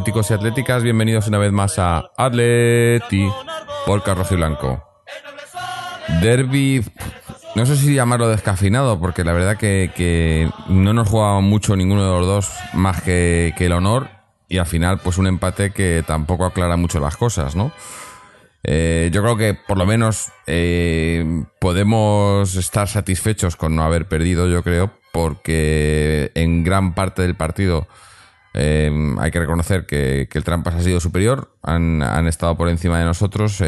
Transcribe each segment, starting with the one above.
Atléticos y atléticas, bienvenidos una vez más a Atleti por Rojo y Blanco. Derby, no sé si llamarlo descafinado, porque la verdad que, no nos jugaba mucho ninguno de los dos más que, que, el honor y al final pues un empate que tampoco aclara mucho las cosas, ¿no? Eh, yo creo que por lo menos eh, podemos estar satisfechos con no haber perdido, yo creo, porque en gran parte del partido eh, hay que reconocer que, el Trampas ha sido superior, han, estado por encima de nosotros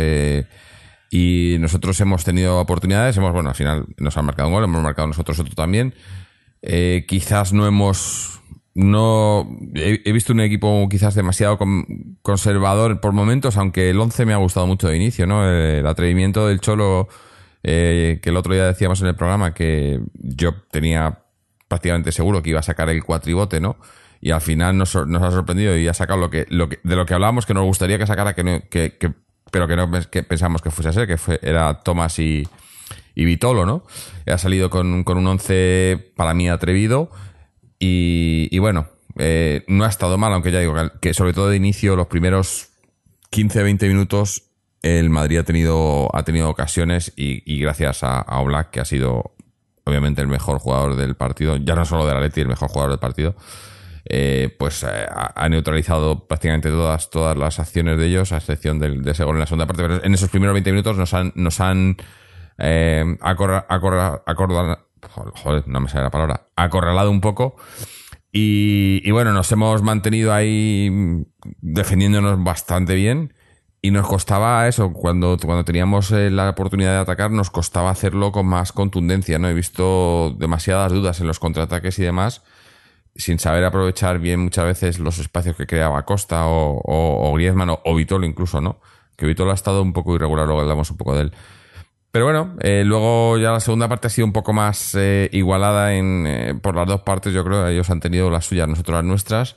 y nosotros hemos tenido oportunidades, hemos, bueno, al final nos han marcado un gol, hemos marcado nosotros otro también. quizás no hemos no he, visto un equipo quizás demasiado conservador por momentos, aunque el 11 me ha gustado mucho de inicio, ¿no? El atrevimiento del Cholo, eh, que el otro día decíamos en el programa que yo tenía prácticamente seguro que iba a sacar el cuatribote, ¿no? Y al final nos, ha sorprendido y ha sacado lo que, lo que, de lo que hablábamos que nos gustaría que sacara, que, que, pero que no que pensamos que fuese a ser, que fue, era Tomás y, y Vitolo, ¿no? Ha salido con, con un 11 para mí atrevido y, bueno, eh, no ha estado mal, aunque ya digo que sobre todo de inicio, los primeros 15-20 minutos, el Madrid ha tenido, ha tenido ocasiones y, gracias a, a Oblak, que ha sido obviamente el mejor jugador del partido, ya no solo de la Leti, el mejor jugador del partido, eh, pues eh, ha neutralizado prácticamente todas, todas las acciones de ellos, a excepción de ese gol en la segunda parte. Pero en esos primeros 20 minutos nos han, nos han joder, no me sale la palabra, acorralado un poco. Y, bueno, nos hemos mantenido ahí defendiéndonos bastante bien. Y nos costaba eso, cuando, cuando teníamos eh, la oportunidad de atacar, nos costaba hacerlo con más contundencia, ¿no? He visto demasiadas dudas en los contraataques y demás, sin saber aprovechar bien muchas veces los espacios que creaba Costa o, o, Griezmann o, Vitolo incluso, ¿no? Que Vitolo ha estado un poco irregular, luego hablamos un poco de él. Pero bueno, eh, luego ya la segunda parte ha sido un poco más eh, igualada en, eh, por las dos partes. Yo creo ellos han tenido las suyas, nosotros las nuestras.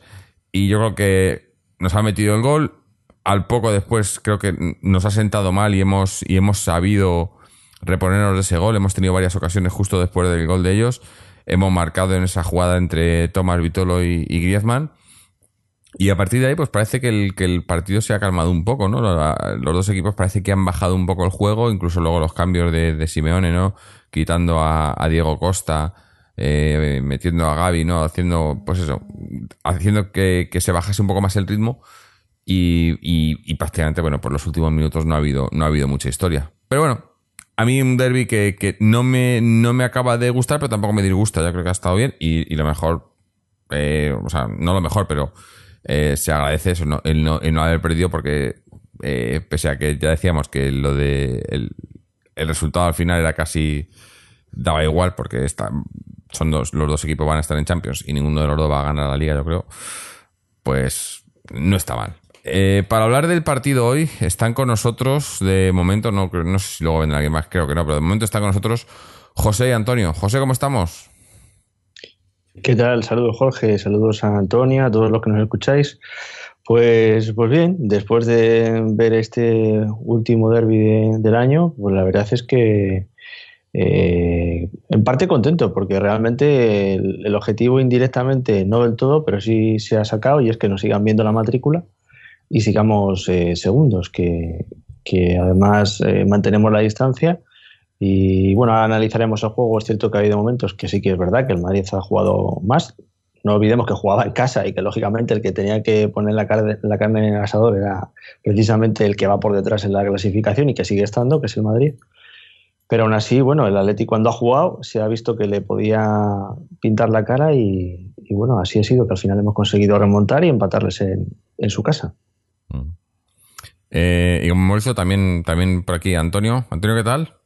Y yo creo que nos ha metido el gol. Al poco después creo que nos ha sentado mal y hemos, y hemos sabido reponernos de ese gol. Hemos tenido varias ocasiones justo después del gol de ellos. Hemos marcado en esa jugada entre Tomás Vitolo y, Griezmann. Y a partir de ahí, pues parece que el, que el partido se ha calmado un poco, ¿no? Los dos equipos parece que han bajado un poco el juego, incluso luego los cambios de, Simeone, ¿no? Quitando a, Diego Costa, eh, metiendo a Gaby, ¿no? Haciendo, pues eso, haciendo que, se bajase un poco más el ritmo. Y, y, prácticamente, bueno, por los últimos minutos no ha habido, no ha habido mucha historia. Pero bueno, a mí un derby que, que no, me, no me acaba de gustar, pero tampoco me disgusta. Ya creo que ha estado bien. Y, y lo mejor, eh, o sea, no lo mejor, pero eh, se agradece eso, ¿no? El, no, no haber perdido porque eh, pese a que ya decíamos que lo de el, resultado al final era casi daba igual porque son dos, los dos equipos van a estar en Champions y ninguno de los dos va a ganar la liga, yo creo. Pues no está mal. Eh, para hablar del partido hoy, están con nosotros, de momento, no, no sé si luego vendrá alguien más, creo que no, pero de momento están con nosotros José y Antonio. José, ¿cómo estamos? ¿Qué tal? Saludos Jorge, saludos a Antonia, a todos los que nos escucháis. Pues, pues bien, después de ver este último derby del año, pues la verdad es que eh, en parte contento, porque realmente el, objetivo indirectamente, no del todo, pero sí se ha sacado y es que nos sigan viendo la matrícula y sigamos eh, segundos, que, además eh, mantenemos la distancia y bueno, analizaremos el juego. Es cierto que ha habido momentos que sí que es verdad que el Madrid ha jugado más. No olvidemos que jugaba en casa y que lógicamente el que tenía que poner la carne, la carne en el asador era precisamente el que va por detrás en la clasificación y que sigue estando, que es el Madrid. Pero aún así, bueno, el Atleti cuando ha jugado se ha visto que le podía pintar la cara y, bueno, así ha sido que al final hemos conseguido remontar y empatarles en, en su casa. Mm. Eh, y hemos también, también por aquí, Antonio. Antonio, ¿qué tal?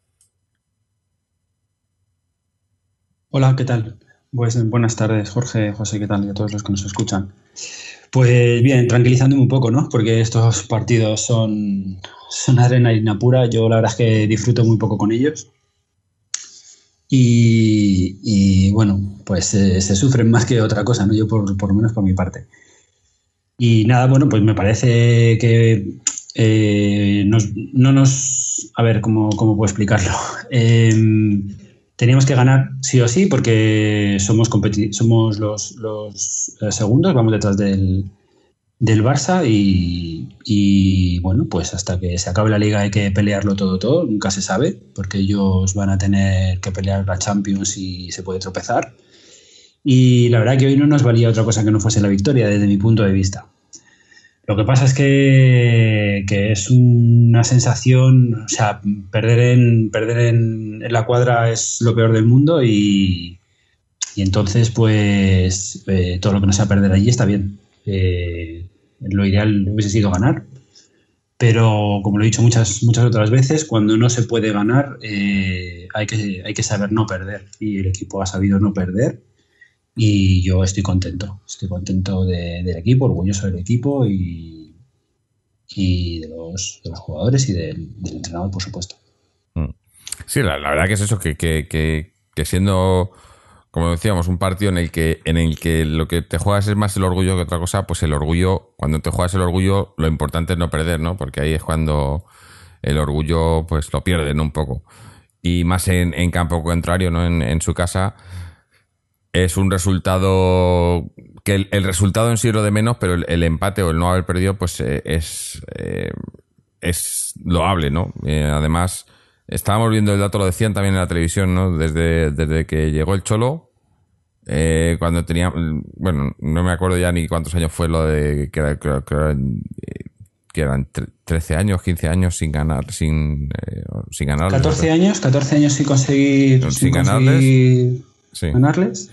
Hola, ¿qué tal? Pues buenas tardes, Jorge, José, ¿qué tal? Y a todos los que nos escuchan. Pues bien, tranquilizándome un poco, ¿no? Porque estos partidos son, son adrenalina pura. Yo la verdad es que disfruto muy poco con ellos. Y, bueno, pues eh, se sufren más que otra cosa, ¿no? Yo por, lo menos por mi parte. Y nada, bueno, pues me parece que eh, no nos... A ver, ¿cómo, cómo puedo explicarlo? Eh, Teníamos que ganar sí o sí porque somos, somos los, los eh, segundos, vamos detrás del, del Barça y, bueno, pues hasta que se acabe la liga hay que pelearlo todo, todo, nunca se sabe, porque ellos van a tener que pelear la Champions y se puede tropezar. Y la verdad que hoy no nos valía otra cosa que no fuese la victoria desde mi punto de vista. Lo que pasa es que, es una sensación, o sea, perder en, perder en, la cuadra es lo peor del mundo y, entonces pues eh, todo lo que no sea perder allí está bien. Eh, lo ideal hubiese sido ganar, pero como lo he dicho muchas, muchas otras veces, cuando no se puede ganar eh, hay, que, hay que saber no perder y el equipo ha sabido no perder y yo estoy contento, estoy contento del equipo, orgulloso del equipo y, y de, los, de los jugadores y del, entrenador, por supuesto. Mm. Sí, la, verdad que es eso, que, que, que siendo como decíamos, un partido en el que en el que lo que te juegas es más el orgullo que otra cosa, pues el orgullo, cuando te juegas el orgullo, lo importante es no perder, ¿no? Porque ahí es cuando el orgullo, pues lo pierden un poco. Y más en, campo contrario, ¿no? En, su casa, es un resultado que el, resultado en sí es lo de menos, pero el, empate o el no haber perdido, pues eh, es, eh, es loable, ¿no? Eh, además Estábamos viendo el dato, lo decían también en la televisión, ¿no? Desde, desde que llegó el Cholo, eh, cuando tenía, bueno, no me acuerdo ya ni cuántos años fue lo de que, que, eran 13 años, 15 años sin ganar, sin, sin ganar. 14 años, 14 años sin conseguir, sin, ganarles. ganarles.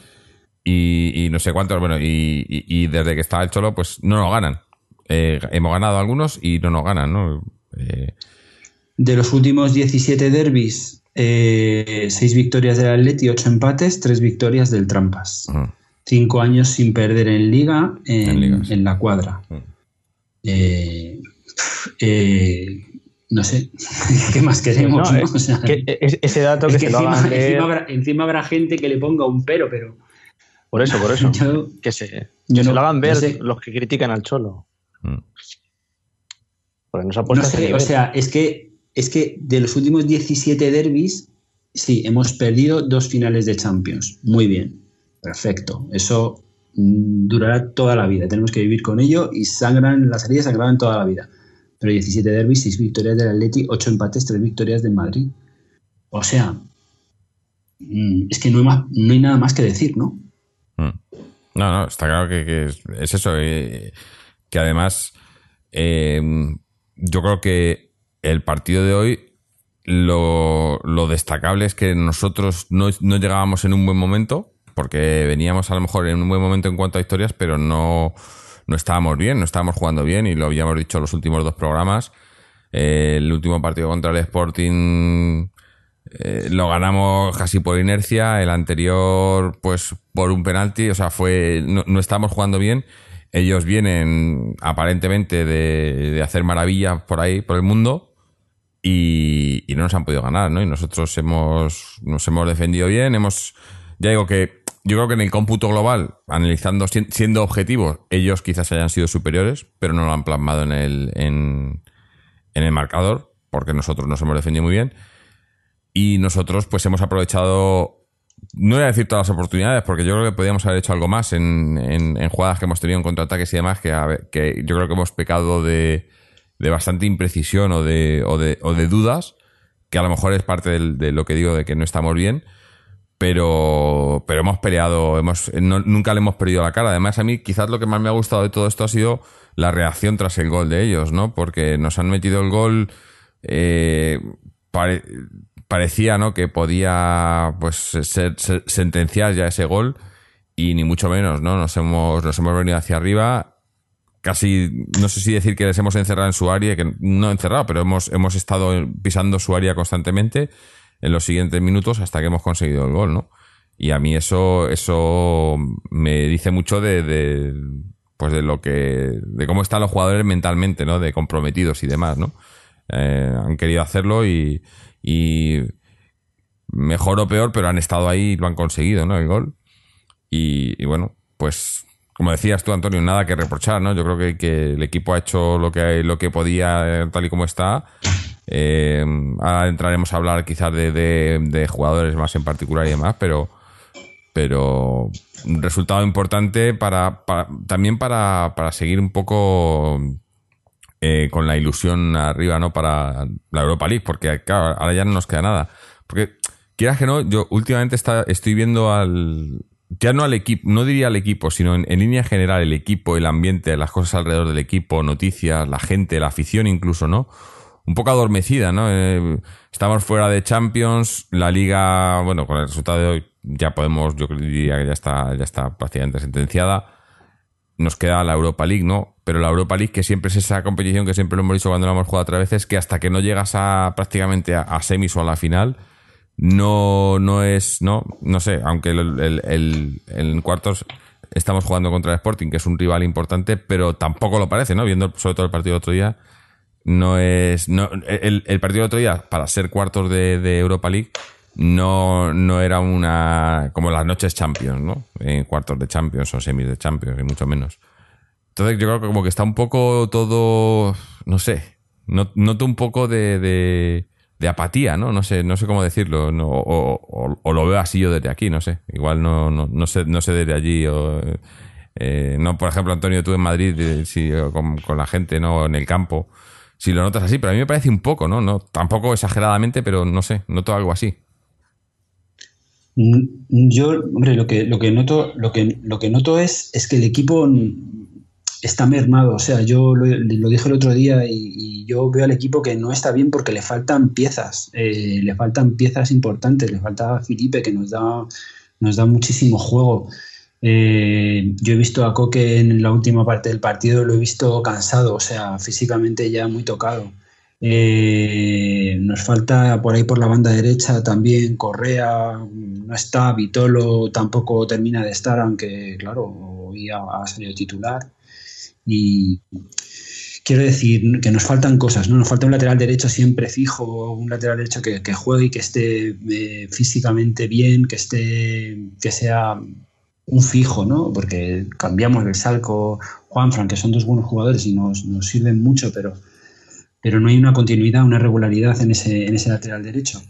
Y, no sé cuántos, bueno, y, desde que estaba el Cholo, pues no nos ganan. Eh, hemos ganado algunos y no nos ganan, ¿no? Eh, de los últimos 17 derbis, eh, 6 victorias del Atleti, 8 empates, 3 victorias del Trampas. 5 años sin perder en Liga en, la cuadra. Eh, eh, no sé, ¿qué más queremos? ese dato que, encima, habrá, gente que le ponga un pero, pero. Por eso, por eso. que se, yo no, lo hagan ver los que critican al Cholo. Mm. Porque nos ha puesto o sea, es que es que de los últimos 17 derbis, sí, hemos perdido dos finales de Champions. Muy bien, perfecto. Eso mm, durará toda la vida. Tenemos que vivir con ello y sangran, las heridas sangraban toda la vida. Pero 17 derbis, 6 victorias del Atleti, 8 empates, 3 victorias del Madrid. O sea, mm, es que no hay, más, no hay nada más que decir, ¿no? No, no, está claro que, es, eso. Eh, que además, eh, yo creo que el partido de hoy, lo, destacable es que nosotros no, llegábamos en un buen momento, porque veníamos a lo mejor en un buen momento en cuanto a historias, pero no, no estábamos bien, no estábamos jugando bien, y lo habíamos dicho los últimos dos programas. Eh, el último partido contra el Sporting eh, lo ganamos casi por inercia, el anterior pues por un penalti, o sea, fue no, no estábamos jugando bien. Ellos vienen aparentemente de, de hacer maravillas por ahí, por el mundo, y, no nos han podido ganar, ¿no? Y nosotros hemos, nos hemos defendido bien, hemos, ya digo que yo creo que en el cómputo global, analizando, siendo objetivos, ellos quizás hayan sido superiores, pero no lo han plasmado en el, en, el marcador, porque nosotros nos hemos defendido muy bien. Y nosotros, pues hemos aprovechado, no voy a decir todas las oportunidades, porque yo creo que podríamos haber hecho algo más en, en, jugadas que hemos tenido en contraataques y demás, que, que yo creo que hemos pecado de, de bastante imprecisión o de, o de, o de dudas, que a lo mejor es parte de lo que digo de que no estamos bien, pero, pero hemos peleado, hemos, nunca le hemos perdido la cara. Además, a mí quizás lo que más me ha gustado de todo esto ha sido la reacción tras el gol de ellos, ¿no? Porque nos han metido el gol, eh, parecía, ¿no? Que podía, pues, ser, sentenciar ya ese gol y ni mucho menos, ¿no? Nos hemos, nos hemos venido hacia arriba casi, no sé si decir que les hemos encerrado en su área, que no encerrado, pero hemos, hemos estado pisando su área constantemente en los siguientes minutos hasta que hemos conseguido el gol, ¿no? Y a mí eso, eso me dice mucho de, pues de lo que, de cómo están los jugadores mentalmente, ¿no? De comprometidos y demás, ¿no? Eh, han querido hacerlo y, y mejor o peor, pero han estado ahí y lo han conseguido, ¿no? El gol. y bueno, pues como decías tú, Antonio, nada que reprochar, ¿no? Yo creo que, el equipo ha hecho lo que, lo que podía, eh, tal y como está. Eh, ahora entraremos a hablar quizás de, de, jugadores más en particular y demás, pero, pero un resultado importante para, también para, para, seguir un poco eh, con la ilusión arriba, ¿no? Para la Europa League, porque claro, ahora ya no nos queda nada. Porque, quieras que no, yo últimamente está, estoy viendo al, ya no al equipo, no diría al equipo, sino en, línea general, el equipo, el ambiente, las cosas alrededor del equipo, noticias, la gente, la afición incluso, ¿no? Un poco adormecida, ¿no? Eh, estamos fuera de Champions, la liga, bueno, con el resultado de hoy ya podemos, yo diría que ya está, ya está prácticamente sentenciada. Nos queda la Europa League, ¿no? Pero la Europa League, que siempre es esa competición que siempre lo hemos dicho cuando la hemos jugado otra veces, que hasta que no llegas a prácticamente a semis o a la final, no, no es, no, no sé, aunque el, en cuartos estamos jugando contra el Sporting, que es un rival importante, pero tampoco lo parece, ¿no? Viendo sobre todo el partido del otro día, no es, no, el, partido del otro día, para ser cuartos de, Europa League, no, no era una, como las noches Champions, ¿no? En cuartos de Champions o semis de Champions, y mucho menos. Entonces yo creo que como que está un poco todo, no sé, noto un poco de de apatía, ¿no? No sé, no sé cómo decirlo, o, lo veo así yo desde aquí, no sé. Igual no, no, no sé, no sé desde allí. O, eh, no, por ejemplo, Antonio, tú en Madrid, eh, sí, con, la gente, ¿no? En el campo, si lo notas así, pero a mí me parece un poco, ¿no? no tampoco exageradamente, pero no sé, noto algo así. Yo, hombre, lo que, lo que noto, lo que, lo que noto es, es que el equipo está mermado. O sea, yo lo, dije el otro día y, yo veo al equipo que no está bien porque le faltan piezas, eh, le faltan piezas importantes, le falta Felipe que nos da, nos da muchísimo juego. Eh, yo he visto a Coque en la última parte del partido, lo he visto cansado, o sea, físicamente ya muy tocado. Eh, nos falta por ahí por la banda derecha también Correa, no está, Vitolo tampoco termina de estar, aunque claro, hoy ha salido titular. Y quiero decir que nos faltan cosas, ¿no? Nos falta un lateral derecho siempre fijo, un lateral derecho que, juegue y que esté eh, físicamente bien, que esté, que sea un fijo, ¿no? Porque cambiamos el Salco, Juanfran, que son dos buenos jugadores y nos, sirven mucho, pero, pero no hay una continuidad, una regularidad en ese, en ese lateral derecho.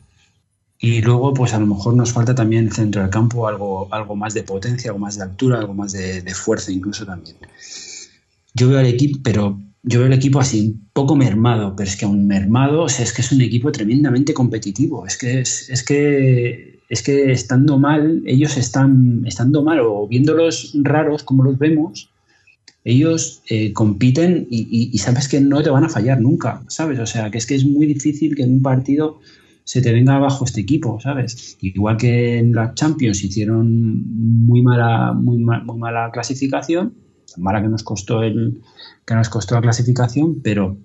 Y luego, pues a lo mejor nos falta también en el centro del campo algo, algo más de potencia, algo más de altura, algo más de, fuerza incluso también yo veo al equipo, pero yo veo el equipo así un poco mermado, pero es que un mermado, es que es un equipo tremendamente competitivo, es que es, que es que estando mal, ellos están estando mal o viéndolos raros como los vemos, ellos eh, compiten y, sabes que no te van a fallar nunca, ¿sabes? O sea, que es que es muy difícil que en un partido se te venga abajo este equipo, ¿sabes? Igual que en la Champions hicieron muy mala, muy, muy mala clasificación, mala que nos costó el que nos costó la clasificación, pero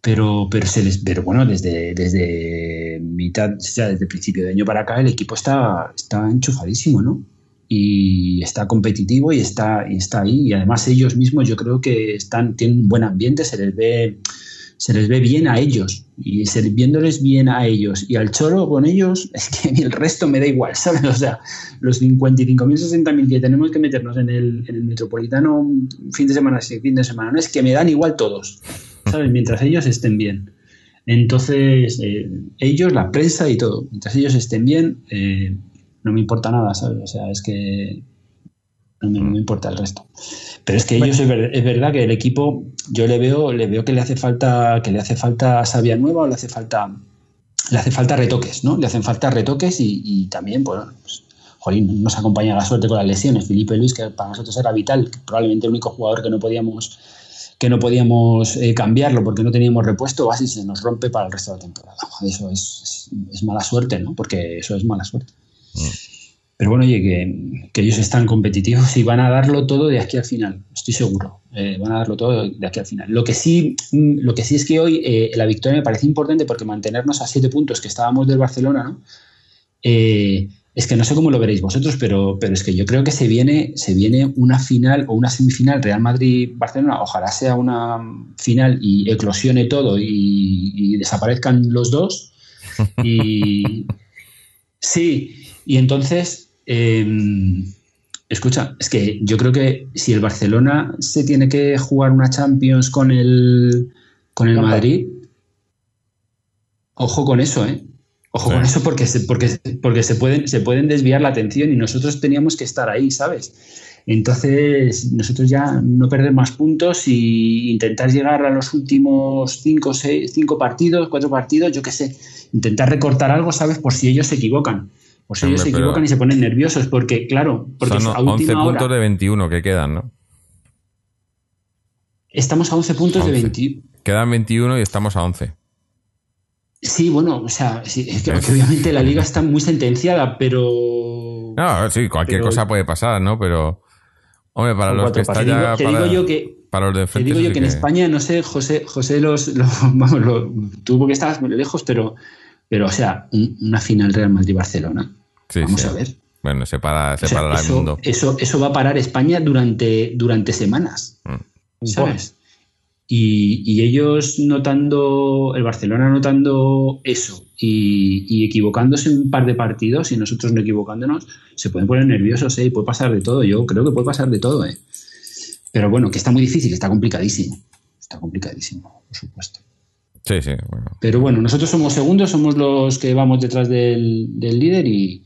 pero pero se les, pero bueno, desde desde mitad, desde el principio de año para acá el equipo está está enchufadísimo, ¿no? Y está competitivo y está y está ahí y además ellos mismos yo creo que están tienen un buen ambiente, se les ve se les ve bien a ellos y viéndoles bien a ellos y al Cholo con ellos, es que el resto me da igual, ¿sabes? O sea, los 55.000, 60.000 que tenemos que meternos en el, en el, metropolitano fin de semana sí, fin de semana, no es que me dan igual todos, ¿sabes? Mientras ellos estén bien. Entonces, eh, ellos, la prensa y todo, mientras ellos estén bien, eh, no me importa nada, ¿sabes? O sea, es que no me, no me importa el resto. Pero es que ellos es, verdad que el equipo, yo le veo, le veo que le hace falta, que le hace falta sabia nueva o le hace falta, le hace falta retoques, ¿no? Le hacen falta retoques y, también, pues, jolín, nos acompaña la suerte con las lesiones. Felipe Luis, que para nosotros era vital, probablemente el único jugador que no podíamos que no podíamos eh, cambiarlo porque no teníamos repuesto, así se nos rompe para el resto de la temporada. Eso es, mala suerte, ¿no? Porque eso es mala suerte. Mm. Pero bueno, oye, que, ellos están competitivos y van a darlo todo de aquí al final, estoy seguro. Eh, van a darlo todo de aquí al final. Lo que sí, mm, lo que sí es que hoy eh, la victoria me parece importante porque mantenernos a siete puntos que estábamos del Barcelona, ¿no? Eh, es que no sé cómo lo veréis vosotros, pero, pero es que yo creo que se viene, se viene una final o una semifinal Real Madrid-Barcelona. Ojalá sea una final y eclosione todo y, y desaparezcan los dos. Y sí, y entonces, em, escucha, es que yo creo que si el Barcelona se tiene que jugar una Champions con el, con el Madrid, ojo con eso, ¿eh? Ojo con eso porque, se, porque, porque se, pueden, se pueden desviar la atención y nosotros teníamos que estar ahí, ¿sabes? Entonces, nosotros ya no perder más puntos y intentar llegar a los últimos cinco, seis, cinco partidos, cuatro partidos, yo qué sé, intentar recortar algo, ¿sabes? Por si ellos se equivocan. Si ellos se equivocan y se ponen nerviosos, porque, claro, porque son a 11 puntos de 21 que quedan, ¿no? Estamos a 11 puntos de 21. Quedan 21 y estamos a 11. Sí, bueno, o sea, sí, es que, obviamente la liga está muy sentenciada, pero. No, sí, cualquier cosa puede pasar, ¿no? Pero. Hombre, para los que están ya. Te digo yo que. Para los te digo yo que, en España, no sé, José, José los, vamos, lo, tuvo que muy lejos, pero, pero, o sea, una final Real Madrid-Barcelona. Sí, vamos a ver. Bueno, se para, se para el mundo. Eso, eso va a parar España durante, durante semanas. Mm. ¿Sabes? Y, ellos notando, el Barcelona notando eso y, equivocándose en un par de partidos y nosotros no equivocándonos, se pueden poner nerviosos ¿eh? y puede pasar de todo. Yo creo que puede pasar de todo. ¿eh? Pero bueno, que está muy difícil, está complicadísimo. Está complicadísimo, por supuesto. Sí, sí. Pero bueno, nosotros somos segundos, somos los que vamos detrás del, líder y,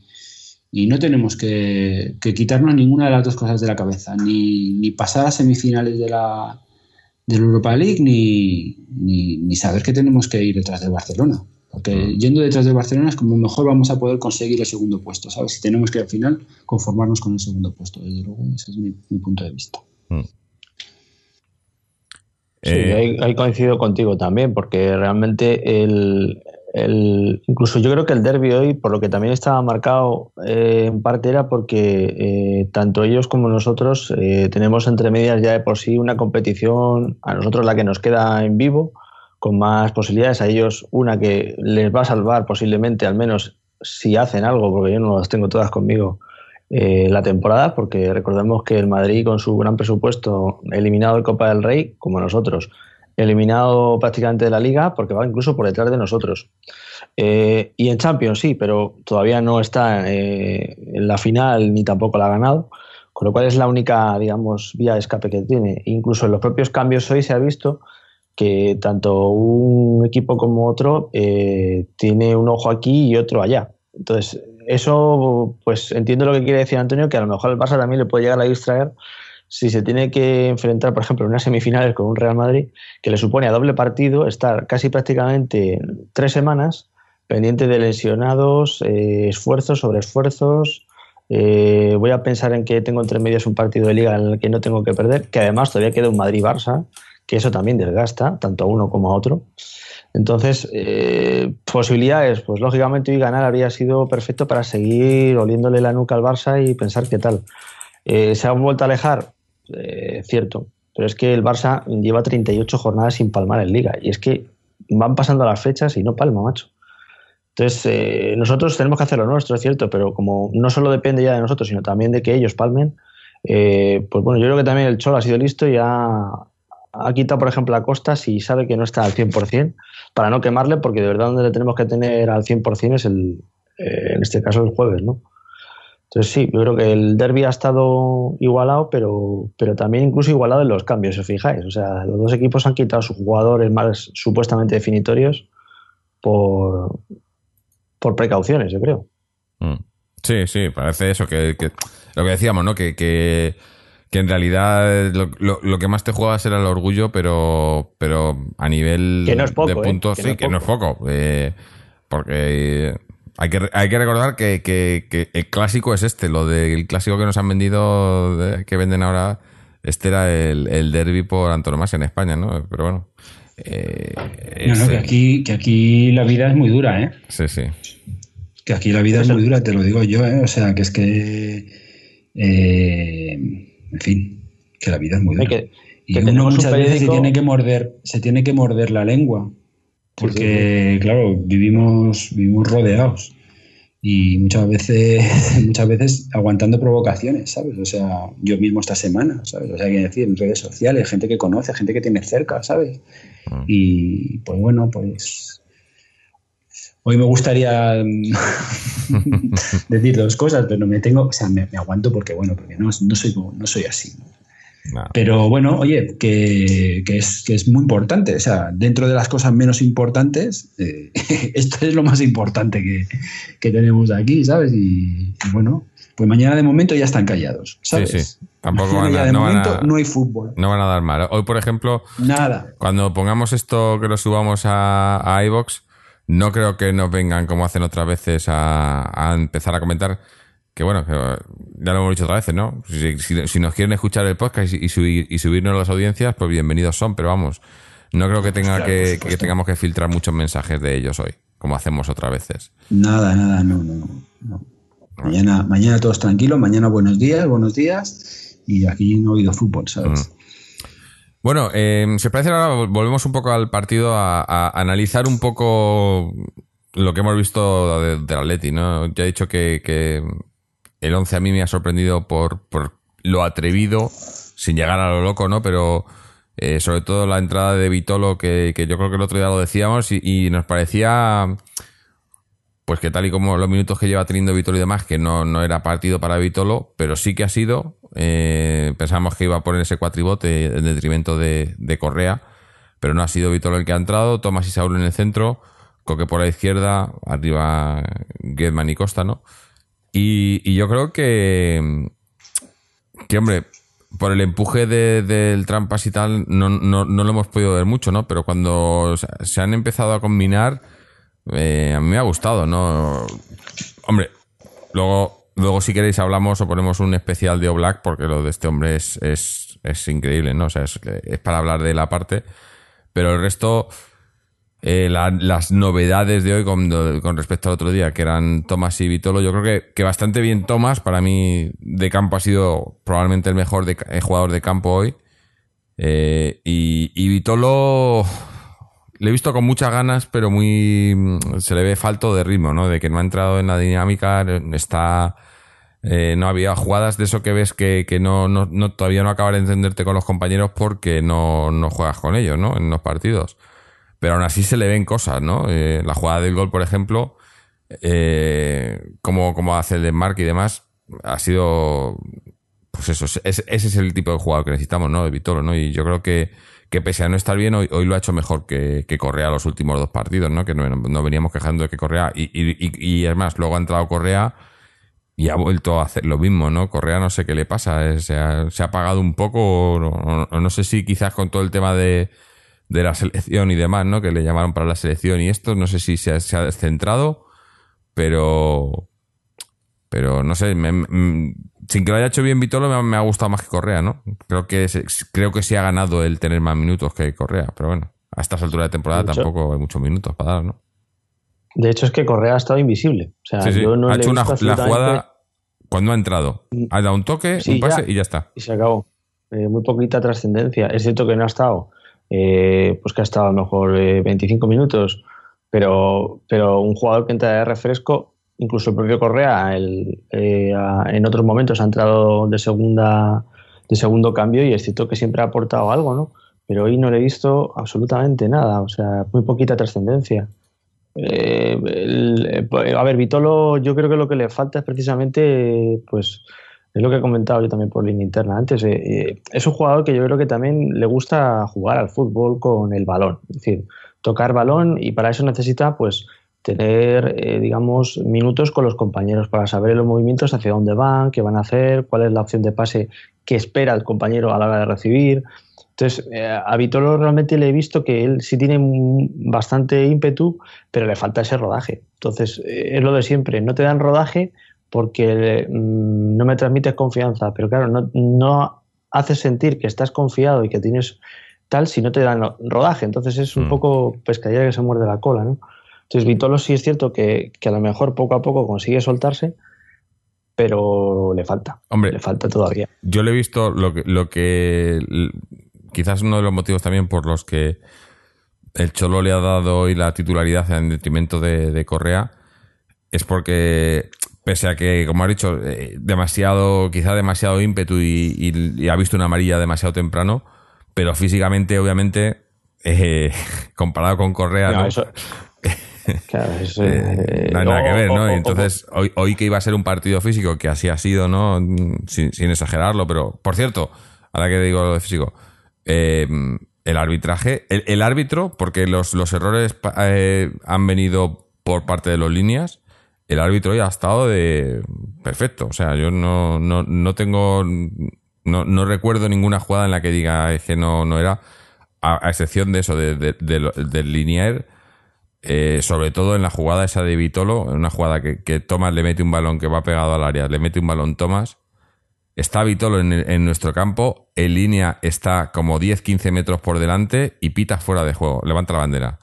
no tenemos que, quitarnos ninguna de las dos cosas de la cabeza, ni, ni pasar a semifinales de la del Europa League ni, ni, saber que tenemos que ir detrás de Barcelona. Porque mm. yendo detrás de Barcelona es como mejor vamos a poder conseguir el segundo puesto, ¿sabes? Si tenemos que al final conformarnos con el segundo puesto. Desde luego, ese es mi, punto de vista. Mm. Sí, ahí, ahí, coincido contigo también, porque realmente el, el, incluso yo creo que el derby hoy, por lo que también estaba marcado, eh, en parte era porque eh, tanto ellos como nosotros eh, tenemos entre medias ya de por sí una competición, a nosotros la que nos queda en vivo, con más posibilidades, a ellos una que les va a salvar posiblemente, al menos si hacen algo, porque yo no las tengo todas conmigo, la temporada, porque recordemos que el Madrid con su gran presupuesto eliminado el Copa del Rey, como nosotros, eliminado prácticamente de la liga porque va incluso por detrás de nosotros. Eh, y en Champions sí, pero todavía no está eh, en la final ni tampoco la ha ganado, con lo cual es la única, digamos, vía de escape que tiene. Incluso en los propios cambios hoy se ha visto que tanto un equipo como otro eh, tiene un ojo aquí y otro allá. Entonces, eso, pues entiendo lo que quiere decir Antonio, que a lo mejor el Barça también le puede llegar a distraer si se tiene que enfrentar, por ejemplo, en unas semifinales con un Real Madrid, que le supone a doble partido estar casi prácticamente tres semanas pendiente de lesionados, eh, esfuerzos sobre esfuerzos. Eh, voy a pensar en que tengo entre medias un partido de liga en el que no tengo que perder, que además todavía queda un Madrid-Barça, que eso también desgasta, tanto a uno como a otro. Entonces, eh, posibilidades, pues lógicamente hoy ganar habría sido perfecto para seguir oliéndole la nuca al Barça y pensar qué tal. ¿Se ha vuelto a alejar? Eh, cierto, pero es que el Barça lleva 38 jornadas sin palmar en liga y es que van pasando las fechas y no palma, macho. Entonces, eh, nosotros tenemos que hacer lo nuestro, es cierto, pero como no solo depende ya de nosotros, sino también de que ellos palmen, eh, pues bueno, yo creo que también el Cholo ha sido listo y ha, ha quitado, por ejemplo, a Costa si sabe que no está al 100%, para no quemarle, porque de verdad donde le tenemos que tener al 100% es el, en este caso el jueves, ¿no? Entonces sí, yo creo que el derby ha estado igualado, pero, pero también incluso igualado en los cambios, si os fijáis. O sea, los dos equipos han quitado sus jugadores más supuestamente definitorios por, por precauciones, yo creo. Mm. Sí, sí, parece eso, que, lo que decíamos, ¿no? Que, que, en realidad lo, que más te juegas era el orgullo, pero, pero a nivel de ¿eh? puntos, sí, que no es poco. Eh, porque hay que, hay que recordar que, el clásico es este, lo del clásico que nos han vendido, que venden ahora, este era el, el derby por antonomasia en España, ¿no? Pero bueno. Eh, no, que aquí, que aquí la vida es muy dura, ¿eh? Sí, sí. Que aquí la vida es muy dura, te lo digo yo, ¿eh? O sea, que es que. Eh, en fin, que la vida es muy dura. y uno muchas veces se tiene que morder, se tiene que morder la lengua porque, claro, vivimos, vivimos rodeados y muchas veces, muchas veces aguantando provocaciones, ¿sabes? O sea, yo mismo esta semana, ¿sabes? O sea, hay que decir, en redes sociales, gente que conoce, gente que tiene cerca, ¿sabes? Ah. Y pues bueno, pues hoy me gustaría decir dos cosas, pero me tengo, o sea, me, aguanto porque, bueno, porque no, no, soy, no soy así. Pero bueno, oye, que, es, que es muy importante. O sea, dentro de las cosas menos importantes, eh, esto es lo más importante que, tenemos aquí, ¿sabes? Y, bueno, pues mañana de momento ya están callados, ¿sabes? Sí, sí. Tampoco van a, no, no hay fútbol. No van a dar mal. Hoy, por ejemplo, nada. Cuando pongamos esto que lo subamos a, a iVox, no creo que nos vengan como hacen otras veces a, a empezar a comentar que bueno, ya lo hemos dicho otra vez, ¿no? Si, nos quieren escuchar el podcast y, subir, y subirnos las audiencias, pues bienvenidos son, pero vamos, no creo que tenga que, tengamos que filtrar muchos mensajes de ellos hoy, como hacemos otras veces. Nada, nada, no, no. Mañana, mañana todos tranquilos, mañana buenos días, buenos días, y aquí no ha habido fútbol, ¿sabes? Mm. Bueno, eh, se parece ahora, volvemos un poco al partido a, analizar un poco lo que hemos visto del de Atleti, ¿no? Ya he dicho que, el 11 a mí me ha sorprendido por, lo atrevido, sin llegar a lo loco, ¿no? Pero eh, sobre todo la entrada de Vitolo, que, que, yo creo que el otro día lo decíamos, y, nos parecía, pues que tal y como los minutos que lleva teniendo Vitolo y demás, que no, no era partido para Vitolo, pero sí que ha sido. Eh, pensamos que iba a poner ese cuatribote en detrimento de, de Correa, pero no ha sido Vitolo el que ha entrado, Tomás y Saúl en el centro, Coque por la izquierda, arriba Gedman y Costa, ¿no? Y, yo creo que, hombre, por el empuje del trampas y tal, no, no, no, lo hemos podido ver mucho, ¿no? Pero cuando se han empezado a combinar, eh, a mí me ha gustado, ¿no? Hombre, luego, luego si queréis hablamos o ponemos un especial de Oblak, porque lo de este hombre es, es, es increíble, ¿no? O sea, es, para hablar de la parte. Pero el resto, eh, las novedades de hoy con, respecto al otro día, que eran Tomás y Vitolo. Yo creo que, bastante bien Tomás. Para mí, de campo ha sido probablemente el mejor jugador de campo hoy. Eh, y, y, Vitolo le he visto con muchas ganas, pero muy se le ve falto de ritmo, ¿no? De que no ha entrado en la dinámica, está... Eh, no había jugadas de eso que ves que, no, no, todavía no acaba de entenderte con los compañeros porque no, no juegas con ellos, ¿no? En los partidos pero aún así se le ven cosas, ¿no? Eh, la jugada del gol, por ejemplo, eh, como, hace el desmarque y demás, ha sido, pues eso, ese es el tipo de jugador que necesitamos, ¿no? De Vitolo, ¿no? Y yo creo que, que pese a no estar bien, hoy, hoy lo ha hecho mejor que, que Correa los últimos dos partidos, ¿no? Que no, veníamos quejando de que Correa, y, y, y, es más, luego ha entrado Correa y ha vuelto a hacer lo mismo, ¿no? Correa no sé qué le pasa, eh, se, ha, se ha apagado un poco, o no sé si quizás con todo el tema de de la selección y demás, ¿no? Que le llamaron para la selección y esto, no sé si se ha, descentrado, pero pero no sé, sin que lo haya hecho bien Vitolo me, ha gustado más que Correa, ¿no? Creo que creo que sí ha ganado el tener más minutos que Correa, pero bueno, a estas alturas de temporada tampoco hay muchos minutos para dar, ¿no? De hecho es que Correa ha estado invisible, o sea, yo no ha hecho una, la jugada cuando ha entrado, mm. ha dado un toque, un pase y ya está. Y se acabó. Eh, muy poquita trascendencia. Es cierto que no ha estado eh, pues que ha estado a lo mejor 25 eh, minutos, pero, pero un jugador que entra de refresco, incluso el propio Correa, el, eh, en otros momentos ha entrado de segunda de segundo cambio y es cierto que siempre ha aportado algo, ¿no? Pero hoy no le he visto absolutamente nada, o sea, muy poquita trascendencia. A ver, Vitolo, yo creo que lo que le falta es precisamente, pues, es lo que he comentado yo también por línea interna antes. Eh, eh, es un jugador que yo creo que también le gusta jugar al fútbol con el balón. Es decir, tocar balón y para eso necesita, pues, tener, eh, digamos, minutos con los compañeros para saber los movimientos hacia dónde van, qué van a hacer, cuál es la opción de pase que espera el compañero a la hora de recibir. Entonces, a Vitolo realmente le he visto que él sí tiene bastante ímpetu, pero le falta ese rodaje. Entonces, es lo de siempre, no te dan rodaje, porque mm, no me transmites confianza, pero claro, no, no haces sentir que estás confiado y que tienes tal si no te dan rodaje. Entonces es un mm. poco pescadilla que se muerde la cola, ¿no? Entonces Vitolo sí es cierto que, a lo mejor poco a poco consigue soltarse, pero le falta. Hombre, le falta todavía. Yo le he visto lo que, lo que quizás uno de los motivos también por los que el Cholo le ha dado hoy la titularidad en detrimento de, de Correa es porque pese a que, como has dicho, eh, demasiado, quizá demasiado ímpetu y, ha visto una amarilla demasiado temprano, pero físicamente, obviamente, eh, comparado con Correa, no, eh, no hay nada que ver, ¿no? entonces, hoy, que iba a ser un partido físico, que así ha sido, ¿no? Sin, exagerarlo, pero, por cierto, ahora que digo lo de físico, eh, el arbitraje, el, árbitro, porque los, los errores eh, han venido por parte de los líneas, el árbitro hoy ha estado de perfecto. O sea, yo no, no, no tengo, no, no, recuerdo ninguna jugada en la que diga que no, no era, a, excepción de eso, de, de, del linear. Eh, sobre todo en la jugada esa de Vitolo, en una jugada que, que Thomas le mete un balón que va pegado al área, le mete un balón Thomas Está Vitolo en, nuestro campo, en línea está como 10-15 metros por delante y pita fuera de juego, levanta la bandera.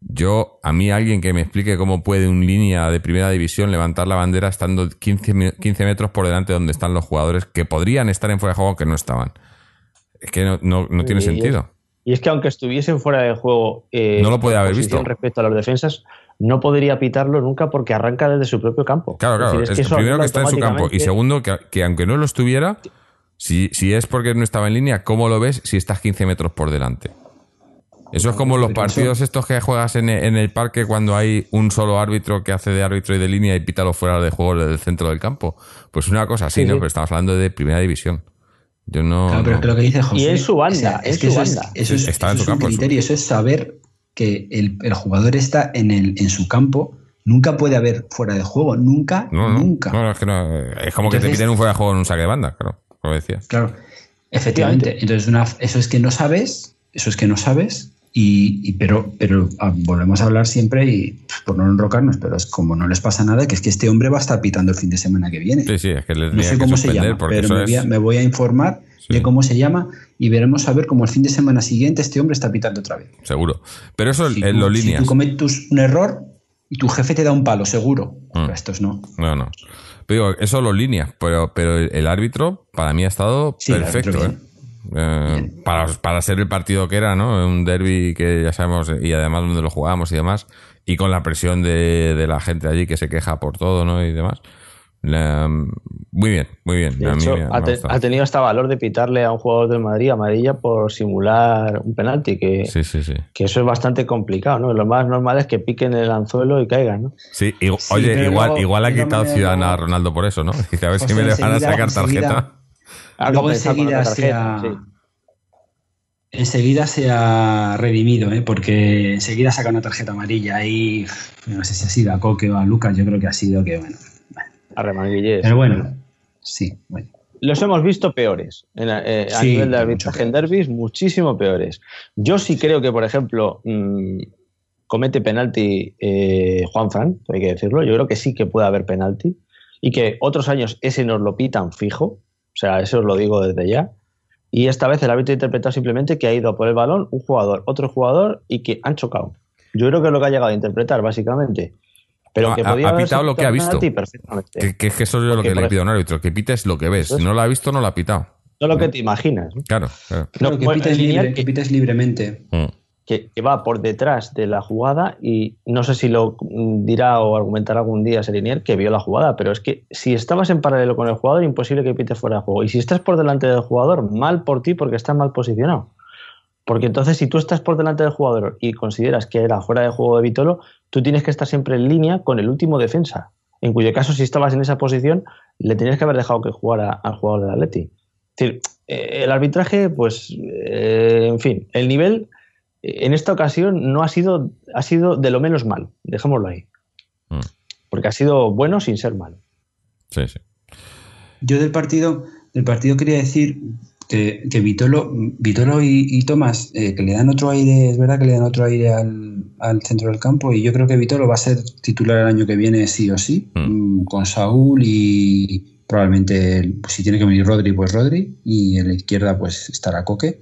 Yo, a mí alguien que me explique cómo puede un línea de primera división levantar la bandera estando 15, 15 metros por delante donde están los jugadores que podrían estar en fuera de juego que no estaban. Es que no, no, tiene sentido. Y es que aunque estuviesen fuera de juego, eh, no lo puede haber visto. Respecto a las defensas, no podría pitarlo nunca porque arranca desde su propio campo. Claro, claro. Es, primero que está en su campo y segundo que, aunque no lo estuviera, si, si, es porque no estaba en línea, ¿cómo lo ves si estás 15 metros por delante? Eso es como los partidos estos que juegas en, el parque cuando hay un solo árbitro que hace de árbitro y de línea y pítalo fuera de juego del centro del campo. Pues una cosa así, ¿no? Pero estamos hablando de primera división. Yo no. Claro, pero lo que dice José. Y es su banda. es, que eso Es, eso es, está en su campo, criterio, eso es saber que el, jugador está en, el, en su campo, nunca puede haber fuera de juego, nunca, nunca. No, es, que no, es como que te piden un fuera de juego en un saque de banda, claro, como decías. Claro, efectivamente. Entonces, una, eso es que no sabes, eso es que no sabes, y, pero, pero ah, volvemos a hablar siempre y por no enrocarnos, pero es como no les pasa nada, que es que este hombre va a estar pitando el fin de semana que viene. Sí, sí, es que no sé cómo se llama, pero me voy, a, me voy, a, informar de cómo se llama y veremos a ver cómo el fin de semana siguiente este hombre está pitando otra vez. Seguro. Pero eso en los líneas. Si tú cometes un error y tu jefe te da un palo, seguro. Mm. estos no. No, no. Pero digo, eso los líneas, pero, pero el árbitro para mí ha estado perfecto. ¿eh? Eh, para, para, ser el partido que era, ¿no? Un derby que ya sabemos y además donde lo jugábamos y demás, y con la presión de, de la gente allí que se queja por todo, ¿no? Y demás muy bien, muy bien. ha, tenido hasta valor de pitarle a un jugador del Madrid amarilla por simular un penalti, que, que eso es bastante complicado, ¿no? Lo más normal es que piquen el anzuelo y caigan, ¿no? Sí, oye, igual, igual ha quitado Ciudadana a Ronaldo por eso, ¿no? Dice, a ver si me dejan a sacar tarjeta. Luego enseguida se ha, enseguida se ha redimido, ¿eh? porque enseguida saca una tarjeta amarilla y no sé si ha sido a Coque o a Lucas, yo creo que ha sido que, bueno, a Pero bueno, sí, Los hemos visto peores eh, a nivel de arbitraje en derbis, muchísimo peores. Yo sí creo que, por ejemplo, mm, comete penalti eh, Juan Fran, hay que decirlo. Yo creo que sí que puede haber penalti y que otros años ese nos lo pitan fijo. O sea, eso os lo digo desde ya. Y esta vez el árbitro ha interpretado simplemente que ha ido por el balón un jugador, otro jugador y que han chocado. Yo creo que es lo que ha llegado a interpretar, básicamente. Pero que ha, pitado lo que ha visto. Que, que, eso es lo que le pido a un árbitro, que pites lo que ves. Si no lo ha visto, no lo ha pitado. No lo que te imaginas. Claro, claro. que, pites libre, mm. Que, va por detrás de la jugada y no sé si lo dirá o argumentará algún día Serinier que vio la jugada, pero es que si estabas en paralelo con el jugador, imposible que pites fuera de juego. Y si estás por delante del jugador, mal por ti porque estás mal posicionado. Porque entonces, si tú estás por delante del jugador y consideras que era fuera de juego de Vitolo, tú tienes que estar siempre en línea con el último defensa. En cuyo caso, si estabas en esa posición, le tenías que haber dejado que jugara al jugador del Atleti. Es decir, eh, el arbitraje, pues, eh, en fin, el nivel en esta ocasión no ha sido, ha sido de lo menos mal, dejémoslo ahí. Mm. Porque ha sido bueno sin ser malo. Sí, sí. Yo del partido, del partido quería decir que, Vitolo, Vitolo y, Tomás, eh, que le dan otro aire, es verdad que le dan otro aire al, centro del campo y yo creo que Vitolo va a ser titular el año que viene sí o sí, mm. Mm, con Saúl y probablemente pues, si tiene que venir Rodri, pues Rodri y en la izquierda pues estará Coque.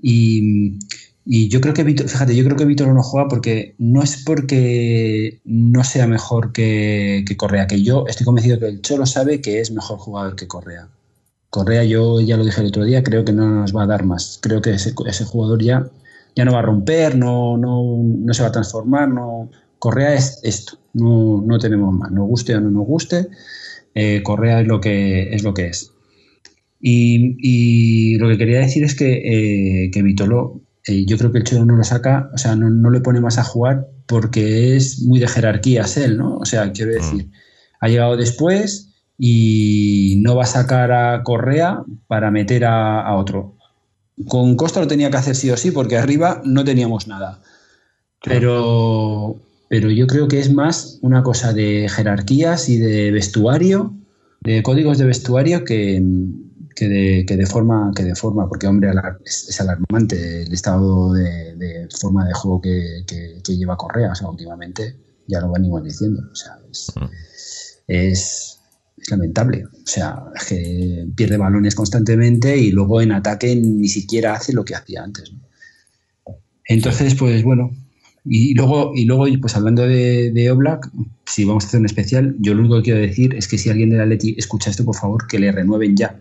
Y, yo creo que Vitolo, fíjate, yo creo que Vitolo no juega porque no es porque no sea mejor que, que Correa, que yo estoy convencido que el Cholo sabe que es mejor jugador que Correa. Correa, yo ya lo dije el otro día, creo que no nos va a dar más. Creo que ese, jugador ya, ya no va a romper, no, no, se va a transformar. No. Correa es esto, no, no tenemos más. Nos guste o no nos guste, eh, Correa es lo que es. Lo que es. Y, lo que quería decir es que, eh, que Vitolo, eh, yo creo que el Cholo no lo saca, o sea, no, le pone más a jugar porque es muy de jerarquías él, ¿no? O sea, quiero decir, ha llegado después y no va a sacar a Correa para meter a, otro. Con Costa lo tenía que hacer sí o sí porque arriba no teníamos nada. Pero, pero yo creo que es más una cosa de jerarquías y de vestuario, de códigos de vestuario que, que de, forma, que de forma, porque hombre, es, alarmante el estado de, forma de juego que, lleva Correa, o sea, últimamente ya lo venimos diciendo, o sea, es, mm. lamentable, o sea, es que pierde balones constantemente y luego en ataque ni siquiera hace lo que hacía antes. Entonces, pues bueno, y luego, y luego pues hablando de, de Oblak, si vamos a hacer un especial, yo lo único que quiero decir es que si alguien de la Leti escucha esto, por favor, que le renueven ya.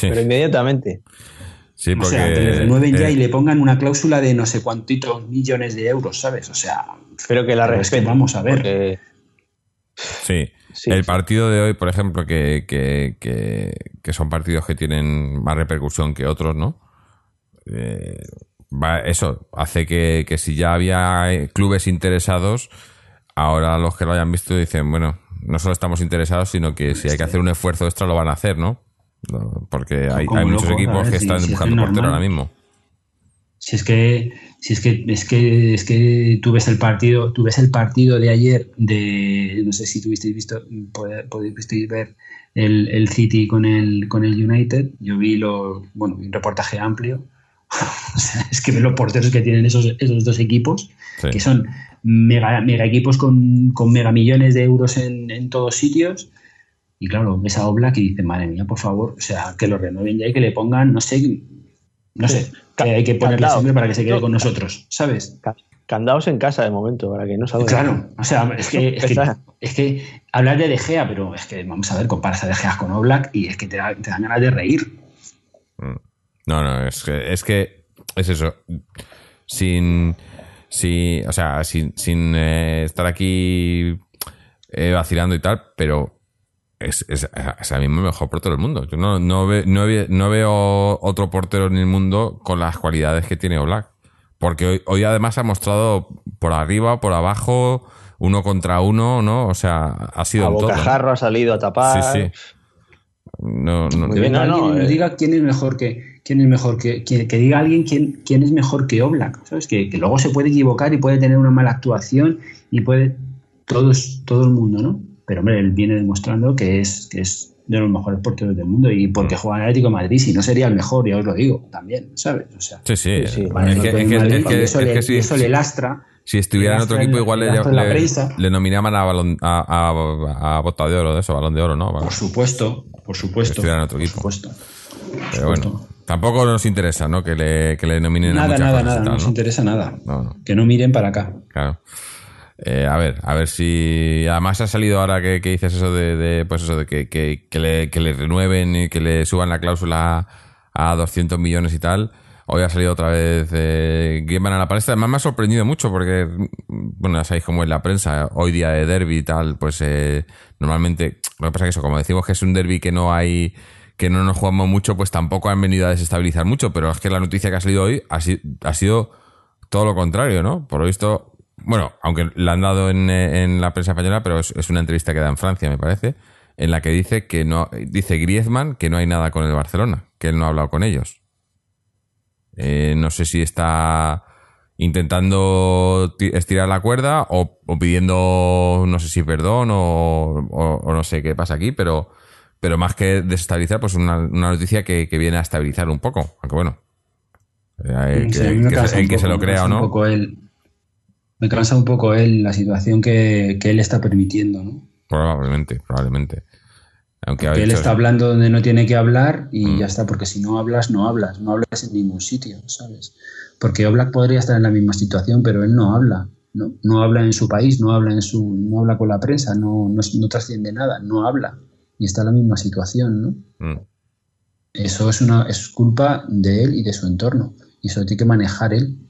Pero inmediatamente. Sí, porque, o sea, que le renueven ya y le pongan una cláusula de no sé cuántitos millones de euros, ¿sabes? O sea, pero que la respeten. vamos a ver. Sí. El partido de hoy, por ejemplo, que, que, que, son partidos que tienen más repercusión que otros, ¿no? Eh, eso hace que, que si ya había clubes interesados, ahora los que lo hayan visto dicen, bueno, no solo estamos interesados, sino que si hay que hacer un esfuerzo extra lo van a hacer, ¿no? Porque hay, muchos equipos que están buscando portero ahora mismo. Si es que si es que es que es que tú ves el partido, tú ves el partido de ayer de no sé si tuvisteis visto podéis ver el, el, City con el con el United, yo vi lo bueno, un reportaje amplio. es que ves los porteros que tienen esos, esos dos equipos, que son mega, mega equipos con, con mega millones de euros en, en todos sitios y claro, ves a Oblak y dices, madre mía, por favor, o sea, que lo renueven ya y que le pongan, no sé, no sé, que hay que ponerle siempre para que se quede con nosotros, ¿sabes? Candados en casa de momento, para que no salga. Claro, o sea, es que, es que, hablar de De Gea, pero es que vamos a ver, comparas a De Gea con Oblak y es que te, dan ganas de reír. Mm. No, no, es que es, que es eso. Sin, sin, o sea, sin, sin eh, estar aquí eh, vacilando y tal, pero es, es, es mismo el mejor portero del mundo. Yo no, no, no, veo otro portero en el mundo con las cualidades que tiene Oblak. Porque hoy, hoy además ha mostrado por arriba, por abajo, uno contra uno, ¿no? O sea, ha sido a bocajarro ha salido a tapar. Sí, sí. No, no, no, eh. diga quién es mejor que quién es mejor que, que, diga alguien quién, quién es mejor que Oblak, ¿sabes? Que, que, luego se puede equivocar y puede tener una mala actuación y puede todos todo el mundo, ¿no? Pero hombre, él viene demostrando que es, que es de los mejores porteros del mundo y porque juega en Atlético de Madrid, si no sería el mejor, ya os lo digo, también, ¿sabes? O sea, sí, sí, es, que, eso, le, lastra. Si estuviera en otro equipo, igual le, le, nominaban a, balón, a, a, bota de oro, de eso, balón de oro, ¿no? Por supuesto, por supuesto. Si estuviera en otro equipo. Por supuesto. Pero bueno, tampoco nos interesa, ¿no? Que le, que le nominen nada, a muchas Nada, nada, no nos interesa nada. Que no miren para acá. Claro. Eh, a ver, a ver si. Además ha salido ahora que, dices eso de, pues eso de que, le, renueven y que le suban la cláusula a 200 millones y tal. Hoy ha salido otra vez eh, Griezmann a la palestra. Además me ha sorprendido mucho porque, bueno, ya sabéis cómo es la prensa. Hoy día de derby y tal, pues eh, normalmente, lo que pasa es que eso, como decimos que es un derby que no hay, que no nos jugamos mucho, pues tampoco han venido a desestabilizar mucho. Pero es que la noticia que ha salido hoy ha, ha sido todo lo contrario, ¿no? Por lo visto, bueno, aunque la han dado en, la prensa española, pero es, una entrevista que da en Francia, me parece, en la que dice que no, dice Griezmann que no hay nada con el Barcelona, que él no ha hablado con ellos. Eh, no sé si está intentando estirar la cuerda o, pidiendo, no sé si perdón o, no sé qué pasa aquí, pero, pero más que desestabilizar, pues una, una noticia que, viene a estabilizar un poco, aunque bueno, eh, que, que, se, lo crea o no. Un poco el me cansa un poco él, la situación que, él está permitiendo, ¿no? Probablemente, probablemente. Aunque él está hablando donde no tiene que hablar y mm. ya está, porque si no hablas, no hablas, no hablas en ningún sitio, ¿sabes? Porque Oblak podría estar en la misma situación, pero él no habla, ¿no? No habla en su país, no habla en su, no habla con la prensa, no, no, trasciende nada, no habla y está en la misma situación, ¿no? Mm. Eso es una es culpa de él y de su entorno y eso tiene que manejar él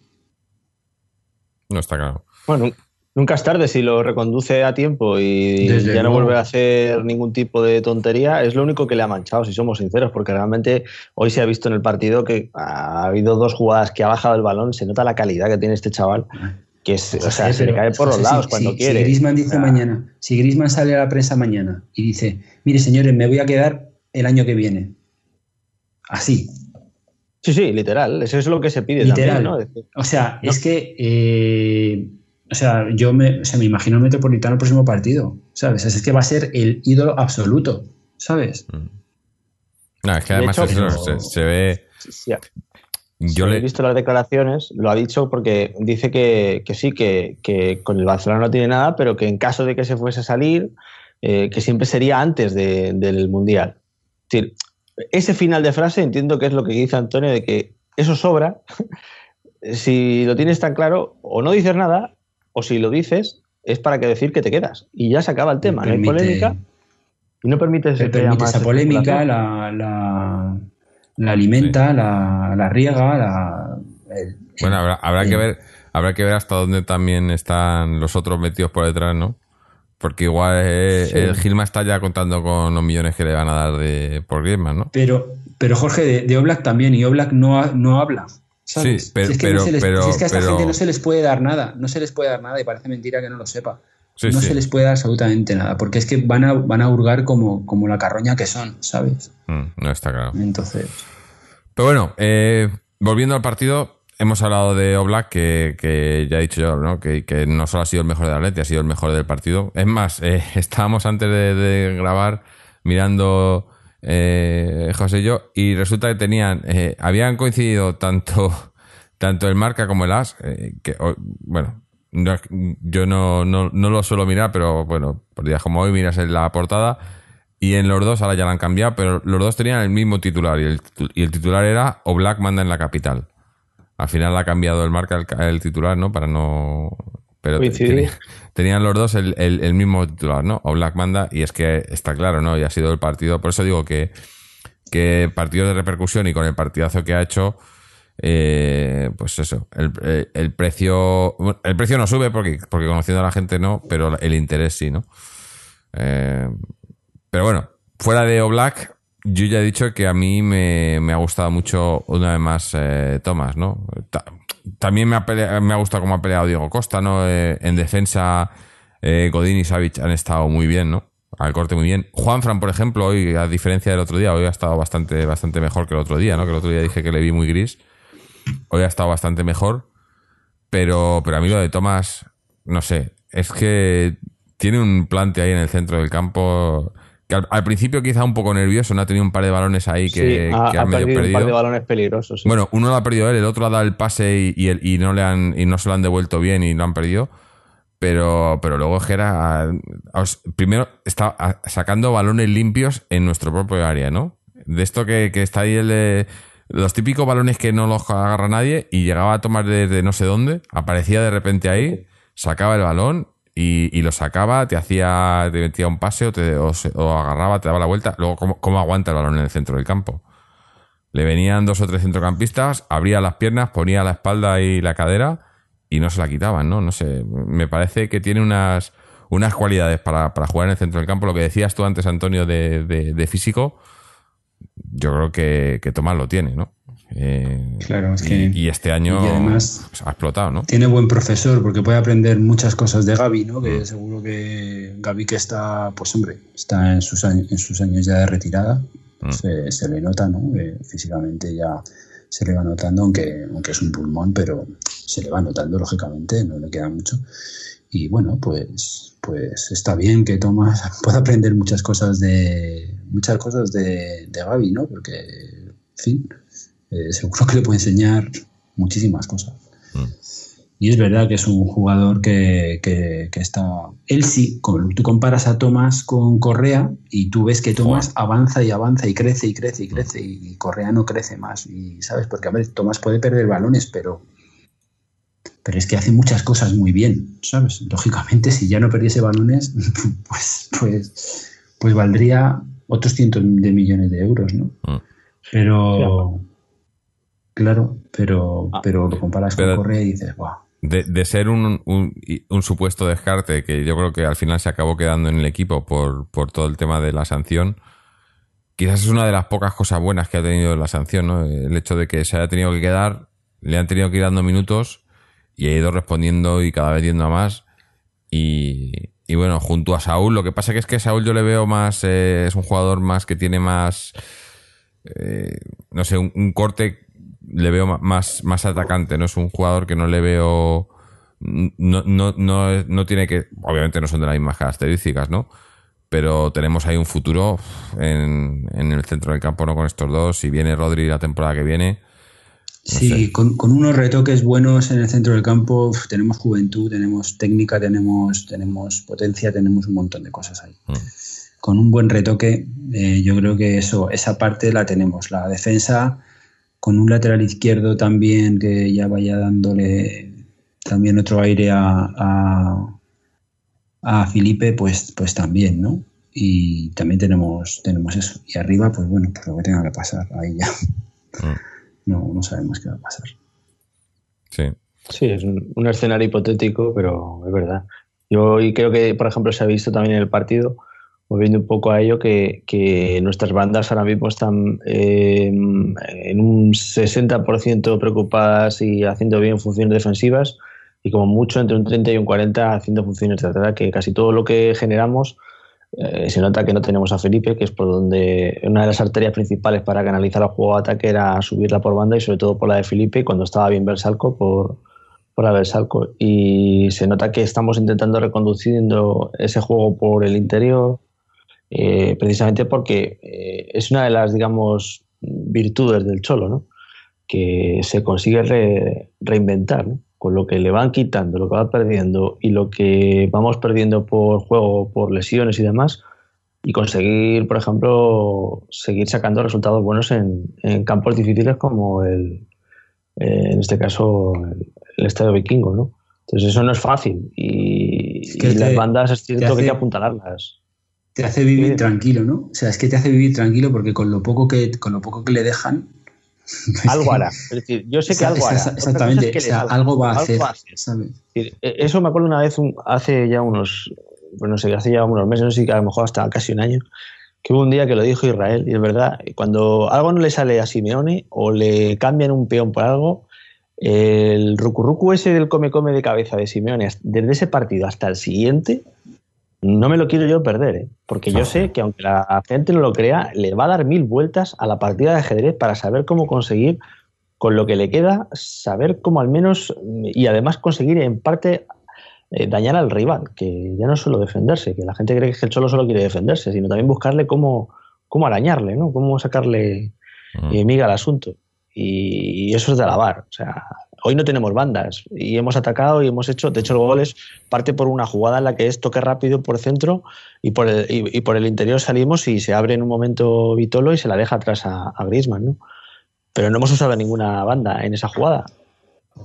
no está claro. Bueno, nunca es tarde si lo reconduce a tiempo y ya no vuelve a hacer ningún tipo de tontería. Es lo único que le ha manchado, si somos sinceros, porque realmente hoy se ha visto en el partido que ha habido dos jugadas que ha bajado el balón. Se nota la calidad que tiene este chaval. que es, o sea, se le cae por los lados cuando quiere. Si Grisman dice mañana, si Grisman sale a la prensa mañana y dice, mire señores, me voy a quedar el año que viene. Así. Sí, sí, literal. Eso es lo que se pide literal. también, ¿no? O sea, es que eh, o sea, yo me, me imagino el Metropolitano el próximo partido, ¿sabes? Es que va a ser el ídolo absoluto, ¿sabes? Mm. No, es que además se, ve... Yo le... he visto las declaraciones, lo ha dicho porque dice que, sí, que, con el Barcelona no tiene nada, pero que en caso de que se fuese a salir, eh, que siempre sería antes del Mundial. Es decir, ese final de frase entiendo que es lo que dice Antonio, de que eso sobra. si lo tienes tan claro, o no dices nada, o si lo dices, es para que decir que te quedas. Y ya se acaba el tema, no hay polémica. Y no permites que permite esa polémica, la, la, la, alimenta, la, la, riega, la, bueno, habrá, habrá que ver, habrá que ver hasta dónde también están los otros metidos por detrás, ¿no? Porque igual eh, el Gilma está ya contando con los millones que le van a dar de, por Griezmann, ¿no? Pero, pero Jorge, de, de Oblak también, y Oblak no, no habla. Sí, pero, si es que, es que a esta gente no se les puede dar nada, no se les puede dar nada y parece mentira que no lo sepa no se les puede dar absolutamente nada, porque es que van a, van a hurgar como, como la carroña que son, ¿sabes? Mm, no está claro. Entonces. Pero bueno, eh, volviendo al partido, hemos hablado de Oblak, que, ya he dicho yo, ¿no? Que, no solo ha sido el mejor de Atleti, ha sido el mejor del partido. Es más, eh, estábamos antes de, grabar mirando eh, José y yo, y resulta que tenían, habían coincidido tanto, tanto el marca como el as, que, bueno, yo no, no, no, lo suelo mirar, pero bueno, por días como hoy miras en la portada y en los dos ahora ya la han cambiado, pero los dos tenían el mismo titular y el, y el titular era O Black manda en la capital. Al final ha cambiado el marca el, titular, ¿no? Para no... Pero tenían los dos el, el, mismo titular, ¿no? O Black manda y es que está claro, ¿no? Y ha sido el partido, por eso digo que, que partido de repercusión y con el partidazo que ha hecho eh, pues eso, el, el, precio el precio no sube porque, porque conociendo a la gente no, pero el interés sí, ¿no? Eh, pero bueno, fuera de Oblak, yo ya he dicho que a mí me, ha gustado mucho una vez más eh, Tomás, ¿no? también me ha, me ha gustado cómo ha peleado Diego Costa, ¿no? en defensa, Godín y Savic han estado muy bien, ¿no? Al corte muy bien. Juanfran, por ejemplo, hoy, a diferencia del otro día, hoy ha estado bastante, bastante mejor que el otro día, ¿no? Que el otro día dije que le vi muy gris. Hoy ha estado bastante mejor. Pero, pero a mí lo de Tomás, no sé, es que tiene un plante ahí en el centro del campo que al, principio quizá un poco nervioso, no ha tenido un par de balones ahí que, ha, medio perdido, un par de balones peligrosos. Bueno, uno lo ha perdido él, el otro ha dado el pase y, y, no le han y no se lo han devuelto bien y lo han perdido. Pero, pero luego Gera primero está sacando balones limpios en nuestro propio área, ¿no? De esto que, que está ahí el los típicos balones que no los agarra nadie y llegaba a tomar desde no sé dónde, aparecía de repente ahí, sacaba el balón y, lo sacaba, te hacía, te metía un pase o, te, agarraba, te daba la vuelta. Luego, ¿cómo, aguanta el balón en el centro del campo? Le venían dos o tres centrocampistas, abría las piernas, ponía la espalda y la cadera y no se la quitaban, ¿no? No sé, me parece que tiene unas, unas cualidades para, jugar en el centro del campo. Lo que decías tú antes, Antonio, de, de físico, yo creo que, que Tomás lo tiene, ¿no? Eh, claro, es que. Y, este año además pues, ha explotado, ¿no? Tiene buen profesor porque puede aprender muchas cosas de Gaby, ¿no? Que mm. seguro que Gaby, que está, pues hombre, está en sus años, en sus años ya de retirada, mm. se, le nota, ¿no? físicamente ya se le va notando, aunque, aunque es un pulmón, pero se le va notando, lógicamente, no le queda mucho. Y bueno, pues, pues está bien que Tomás pueda aprender muchas cosas de, muchas cosas de, de Gaby, ¿no? Porque, en fin, eh, seguro que le puede enseñar muchísimas cosas. Mm. Y es verdad que es un jugador que, que, está. Él sí, tú comparas a Tomás con Correa y tú ves que Tomás avanza y avanza y crece y crece y mm. crece y Correa no crece más. Y sabes, porque a ver, Tomás puede perder balones, pero. Pero es que hace muchas cosas muy bien, ¿sabes? Lógicamente, si ya no perdiese balones, pues, pues, pues valdría otros cientos de millones de euros, ¿no? Mm. Pero, claro, pero, ah. pero lo comparas con Correa y dices, guau. De, ser un, un, supuesto descarte que yo creo que al final se acabó quedando en el equipo por, por todo el tema de la sanción, quizás es una de las pocas cosas buenas que ha tenido la sanción, ¿no? El hecho de que se haya tenido que quedar, le han tenido que ir dando minutos y ha ido respondiendo y cada vez yendo a más. Y, y bueno, junto a Saúl, lo que pasa que es que Saúl yo le veo más, eh, es un jugador más que tiene más, eh, no sé, un, corte, le veo más, más atacante, no es un jugador que no le veo, no, no, no, no tiene que, obviamente no son de las mismas características, ¿no? Pero tenemos ahí un futuro en, en el centro del campo, ¿no? Con estos dos, si viene Rodri la temporada que viene, sí, con, unos retoques buenos en el centro del campo tenemos juventud, tenemos técnica, tenemos, tenemos potencia, tenemos un montón de cosas ahí. Mm. Con un buen retoque, eh, yo creo que eso, esa parte la tenemos. La defensa, con un lateral izquierdo también que ya vaya dándole también otro aire a, a, Felipe, pues, pues también, ¿no? Y también tenemos, tenemos eso. Y arriba, pues bueno, pues lo que tenga que pasar, ahí ya. Mm no, no sabemos qué va a pasar. Sí. Sí, es un, escenario hipotético, pero es verdad. Yo y creo que, por ejemplo, se ha visto también en el partido, moviendo un poco a ello, que, nuestras bandas ahora mismo están eh, en un 60% preocupadas y haciendo bien funciones defensivas y como mucho entre un 30 y un 40 haciendo funciones de ataque, que casi todo lo que generamos eh, se nota que no tenemos a Felipe, que es por donde una de las arterias principales para canalizar el juego de ataque era subirla por banda y sobre todo por la de Felipe cuando estaba bien Bersalco por, por la Bersalco. Y se nota que estamos intentando reconduciendo ese juego por el interior, eh, precisamente porque eh, es una de las, digamos, virtudes del Cholo, ¿no? que se consigue reinventar. ¿no? con lo que le van quitando, lo que va perdiendo y lo que vamos perdiendo por juego, por lesiones y demás, y conseguir, por ejemplo, seguir sacando resultados buenos en, campos difíciles como el, eh, en este caso, el, Estadio Vikingo, ¿no? Entonces eso no es fácil y, las bandas es cierto que hay que apuntalarlas. Te hace vivir tranquilo, ¿no? O sea, es que te hace vivir tranquilo porque con lo poco que, con lo poco que le dejan, algo hará. Es decir, yo sé que algo hará. Exactamente, algo va a hacer. Eso me acuerdo una vez, hace ya unos, bueno, no sé, hace ya unos meses, no sé, a lo mejor hasta casi un año, que hubo un día que lo dijo Israel, y es verdad, cuando algo no le sale a Simeone o le cambian un peón por algo, el rucurrucu ese del come-come de cabeza de Simeone, desde ese partido hasta el siguiente, no me lo quiero yo perder, ¿eh? porque yo sé que aunque la gente no lo crea, le va a dar mil vueltas a la partida de ajedrez para saber cómo conseguir, con lo que le queda, saber cómo al menos, y además conseguir en parte eh, dañar al rival, que ya no solo defenderse, que la gente cree que el Cholo solo quiere defenderse, sino también buscarle cómo, cómo arañarle, ¿no? cómo sacarle eh, miga al asunto. Y, y eso es de alabar. O sea, hoy no tenemos bandas y hemos atacado y hemos hecho, de hecho el gol es parte por una jugada en la que es toque rápido por centro y por el, y, por el interior salimos y se abre en un momento Vitolo y se la deja atrás a, a Griezmann, ¿no? Pero no hemos usado ninguna banda en esa jugada.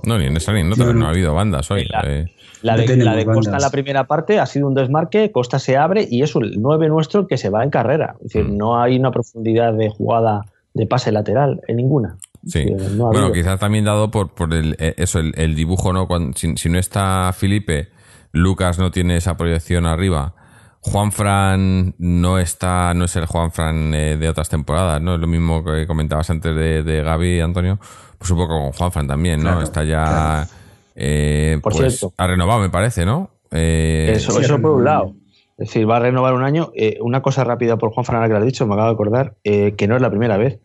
No, ni en esa ni en otra, no, ha habido bandas hoy. La, eh. de, Costa en la primera parte ha sido un desmarque, Costa se abre y es el 9 nuestro que se va en carrera. Es decir, mm. no hay una profundidad de jugada de pase lateral en ninguna. Sí. bueno, quizás también dado por, por el, eh, eso, el, dibujo, ¿no? si, no está Felipe, Lucas no tiene esa proyección arriba. Juan Fran no está, no es el Juan Fran eh, de otras temporadas, ¿no? Es lo mismo que comentabas antes de, de Gaby y Antonio, pues un poco con Juan Fran también, ¿no? está ya, eh, por pues, cierto. ha renovado, me parece, ¿no? eso, eso por un lado. Es decir, va a renovar un año. una cosa rápida por Juan Fran, que lo has dicho, me acabo de acordar, que no es la primera vez.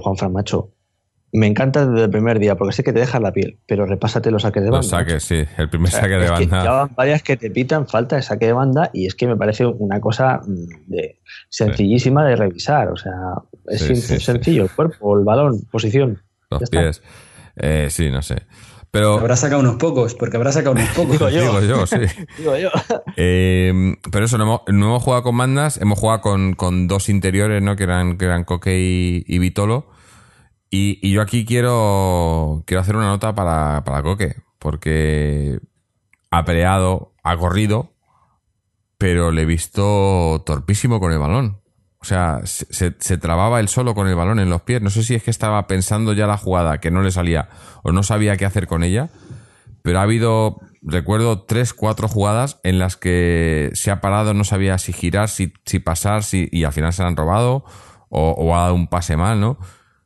Juan Fran Macho, me encanta desde el primer día porque sé que te dejas la piel, pero repásate los saques de banda. Los saques, sí, el primer saque de banda. ya van varias que te pitan falta de saque de banda y es que me parece una cosa mm, de, sencillísima de revisar. O sea, es sencillo, el cuerpo, el balón, posición. Los pies. Eh, sí, no sé. Pero, habrá sacado unos pocos, porque habrá sacado unos pocos. Digo yo. Digo yo, sí. Digo yo. Eh, pero eso, no hemos, jugado con bandas, hemos jugado con, dos interiores, ¿no? Que eran, que eran Coque y, y Vitolo. Y, yo aquí quiero, quiero hacer una nota para, para Coque, porque ha peleado, ha corrido, pero le he visto torpísimo con el balón. O sea, se, trababa él solo con el balón en los pies. No sé si es que estaba pensando ya la jugada, que no le salía, o no sabía qué hacer con ella. Pero ha habido, recuerdo, tres, cuatro jugadas en las que se ha parado, no sabía si girar, si, si pasar, si, y al final se la han robado, o, o ha dado un pase mal, ¿no?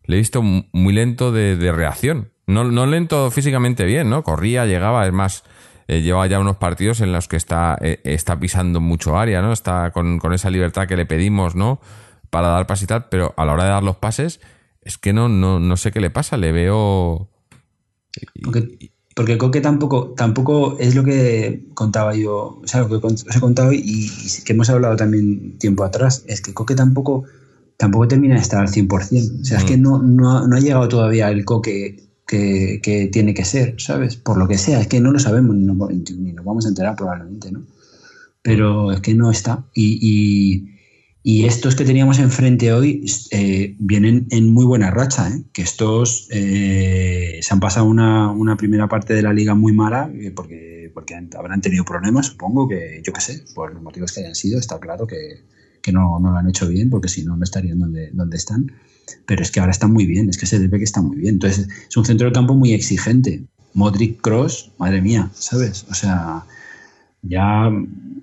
Le he visto muy lento de, reacción. No, no lento físicamente bien, ¿no? Corría, llegaba, es más, eh, lleva ya unos partidos en los que está, eh, está pisando mucho área, ¿no? Está con, con, esa libertad que le pedimos, ¿no? Para dar pases y tal, pero a la hora de dar los pases, es que no, no, no sé qué le pasa, le veo... Porque, porque Coque tampoco, tampoco es lo que contaba yo, o sea, lo que os he contado y, y que hemos hablado también tiempo atrás, es que Coque tampoco tampoco termina de estar al 100%. O sea, es que mm. no, no, no, ha llegado todavía el coque que, que, tiene que ser, ¿sabes? Por lo que sea, es que no lo sabemos ni nos, ni nos vamos a enterar probablemente, ¿no? Pero es que no está. Y, y, y estos que teníamos enfrente hoy eh, vienen en muy buena racha, ¿eh? que estos eh, se han pasado una, una, primera parte de la liga muy mala eh, porque, porque habrán tenido problemas, supongo que, yo qué sé, por los motivos que hayan sido, está claro que, que no, no, lo han hecho bien, porque si no, no estarían donde, donde están. Pero es que ahora están muy bien, es que se ve que está muy bien. Entonces, es un centro de campo muy exigente. Modric Cross, madre mía, ¿sabes? O sea, ya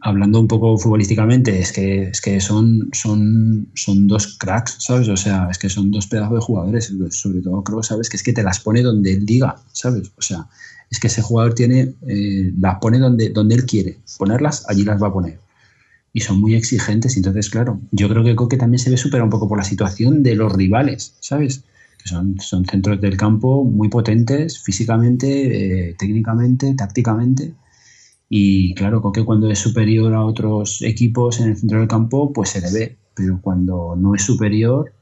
hablando un poco futbolísticamente, es que, es que son, son, son dos cracks, ¿sabes? O sea, es que son dos pedazos de jugadores, sobre todo Cross, ¿sabes? Que es que te las pone donde él diga, ¿sabes? O sea, es que ese jugador tiene, eh, las pone donde, donde él quiere ponerlas, allí las va a poner y son muy exigentes. Entonces, claro, yo creo que Coque también se ve supera un poco por la situación de los rivales, ¿sabes? Que son, son centros del campo muy potentes físicamente, eh, técnicamente, tácticamente. Y claro, Coque cuando es superior a otros equipos en el centro del campo, pues se le ve. Pero cuando no es superior,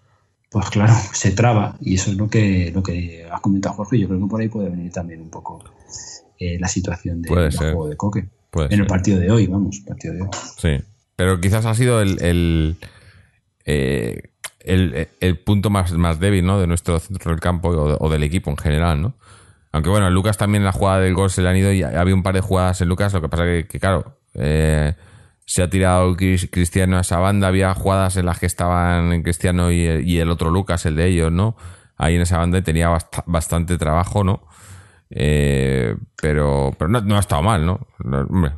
pues claro, se traba. Y eso es lo que, lo que has comentado, Jorge. Yo creo que por ahí puede venir también un poco eh, la situación de, juego de Coque. en el partido de hoy, vamos, partido de hoy. Sí. Pero quizás ha sido el, el, eh, el, punto más, más débil ¿no? de nuestro centro del campo o, del equipo en general, ¿no? Aunque bueno, Lucas también la jugada del gol se le han ido y había un par de jugadas en Lucas, lo que pasa que, que claro, eh, se ha tirado Cristiano a esa banda, había jugadas en las que estaban Cristiano y, el otro Lucas, el de ellos, ¿no? Ahí en esa banda y tenía bastante trabajo, ¿no? Eh, pero pero no, no, ha estado mal, ¿no? Hombre,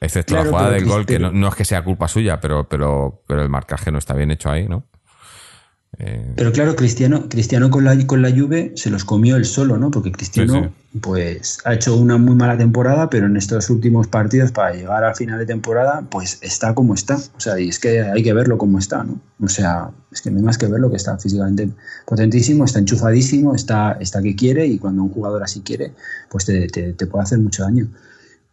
Excepto la jugada del gol, que no, es que sea culpa suya, pero, pero, pero el marcaje no está bien hecho ahí, ¿no? Eh, pero claro, Cristiano, Cristiano con la, con la Juve se los comió él solo, ¿no? Porque Cristiano pues ha hecho una muy mala temporada, pero en estos últimos partidos para llegar al final de temporada, pues está como está. O sea, y es que hay que verlo como está, ¿no? O sea, es que no hay más que verlo que está físicamente potentísimo, está enchufadísimo, está, está que quiere y cuando un jugador así quiere, pues te, te puede hacer mucho daño.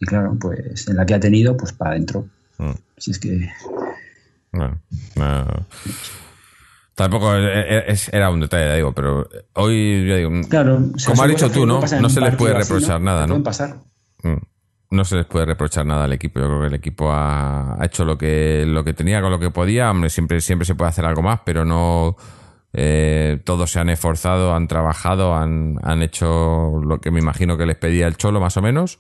Y claro, pues en la que ha tenido, pues para adentro. Mm. Si es que. Bueno, Tampoco era un detalle, digo, pero hoy, yo digo, claro, como has dicho tú, ¿no? No se les puede reprochar nada, ¿no? pasar. Mm. No se les puede reprochar nada al equipo. Yo creo que el equipo ha, hecho lo que, lo que tenía con lo que podía. Hombre, siempre, siempre se puede hacer algo más, pero no. Eh, todos se han esforzado, han trabajado, han, han hecho lo que me imagino que les pedía el Cholo, más o menos.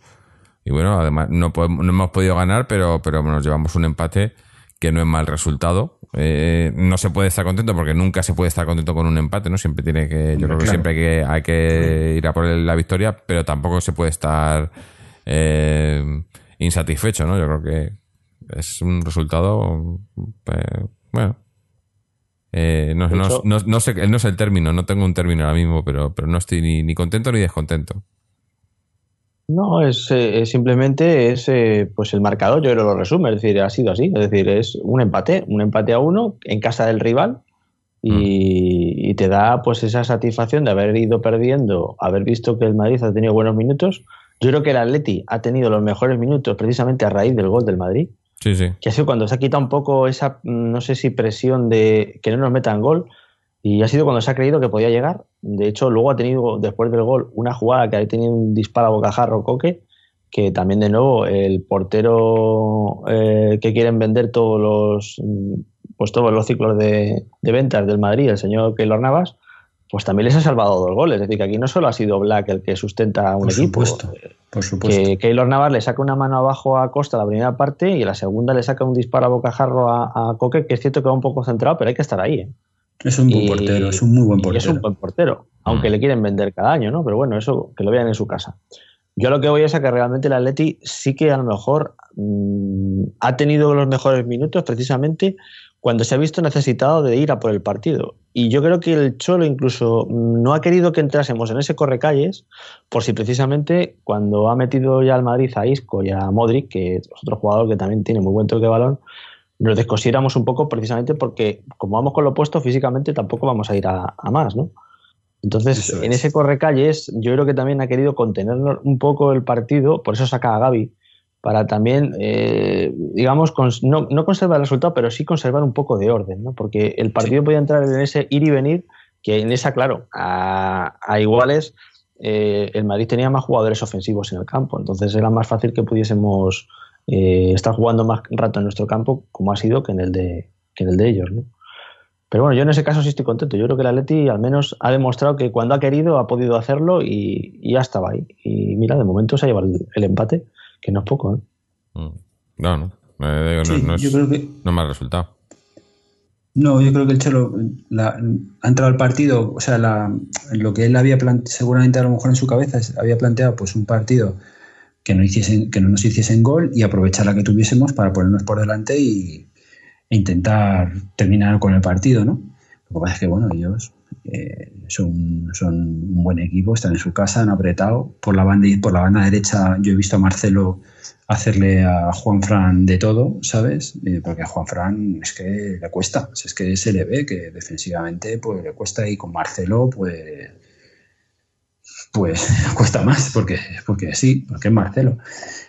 Y bueno, además no, no hemos podido ganar, pero, pero nos llevamos un empate que no es mal resultado. Eh, no se puede estar contento porque nunca se puede estar contento con un empate, ¿no? Siempre tiene que, yo creo que siempre hay que, hay que ir a por la victoria, pero tampoco se puede estar eh, insatisfecho, ¿no? Yo creo que es un resultado, eh, bueno, no, no, no, no, sé, no sé el término, no tengo un término ahora mismo, pero, pero no estoy ni, ni contento ni descontento. No, es, eh, simplemente es eh, pues el marcador, yo lo resume, es decir, ha sido así, es decir, es un empate, un empate a uno en casa del rival y, mm. te da pues esa satisfacción de haber ido perdiendo, haber visto que el Madrid ha tenido buenos minutos. Yo creo que el Atleti ha tenido los mejores minutos precisamente a raíz del gol del Madrid. Sí, sí. Que ha sido cuando se ha quitado un poco esa, no sé si presión de que no nos metan gol, y ha sido cuando se ha creído que podía llegar. De hecho, luego ha tenido, después del gol, una jugada que ha tenido un disparo a bocajarro Coque, que también de nuevo el portero eh, que quieren vender todos los pues todos los ciclos de, ventas del Madrid, el señor Keylor Navas, pues también les ha salvado dos goles. Es decir, que aquí no solo ha sido Black el que sustenta a un equipo. por supuesto. Que Keylor Navas le saca una mano abajo a Costa la primera parte y la segunda le saca un disparo a bocajarro a, a Coque, que es cierto que va un poco centrado, pero hay que estar ahí. ¿eh? Es un buen portero, es un muy buen portero. Es un buen portero, aunque mm. le quieren vender cada año, ¿no? Pero bueno, eso que lo vean en su casa. Yo lo que voy es a que realmente el Atleti sí que a lo mejor mm, ha tenido los mejores minutos precisamente cuando se ha visto necesitado de ir a por el partido. Y yo creo que el Cholo incluso no ha querido que entrásemos en ese correcalles, por si precisamente cuando ha metido ya al Madrid a Isco y a Modric, que es otro jugador que también tiene muy buen toque de balón, nos descosiéramos un poco precisamente porque como vamos con lo opuesto físicamente tampoco vamos a ir a, más, ¿no? Entonces, en ese correcalles, yo creo que también ha querido contener un poco el partido, por eso saca a Gaby, para también, eh, digamos, no, no, conservar el resultado, pero sí conservar un poco de orden, ¿no? Porque el partido podía entrar en ese ir y venir, que en esa, claro, a, iguales, eh, el Madrid tenía más jugadores ofensivos en el campo, entonces era más fácil que pudiésemos eh, estar jugando más rato en nuestro campo, como ha sido que en el de, que en el de ellos, ¿no? Pero bueno, yo en ese caso sí estoy contento. Yo creo que el Atleti al menos ha demostrado que cuando ha querido ha podido hacerlo y, ya estaba ahí. Y mira, de momento se ha llevado el empate que no es poco, ¿eh? Mm. No, no. no, es, yo creo que, no me resultado. No, yo creo que el Chelo ha entrado al partido, o sea, lo que él había planteado, seguramente a lo mejor en su cabeza había planteado pues un partido que no, hiciesen, que no nos hiciesen gol y aprovechar la que tuviésemos para ponernos por delante y, e intentar terminar con el partido, ¿no? Lo que pasa es que, bueno, ellos eh, son, son, un buen equipo, están en su casa, han apretado. Por la banda por la banda derecha yo he visto a Marcelo hacerle a Juan Fran de todo, ¿sabes? Eh, porque a Juan Fran es que le cuesta, es que se le ve que defensivamente pues le cuesta y con Marcelo pues pues cuesta más porque porque sí, porque es Marcelo.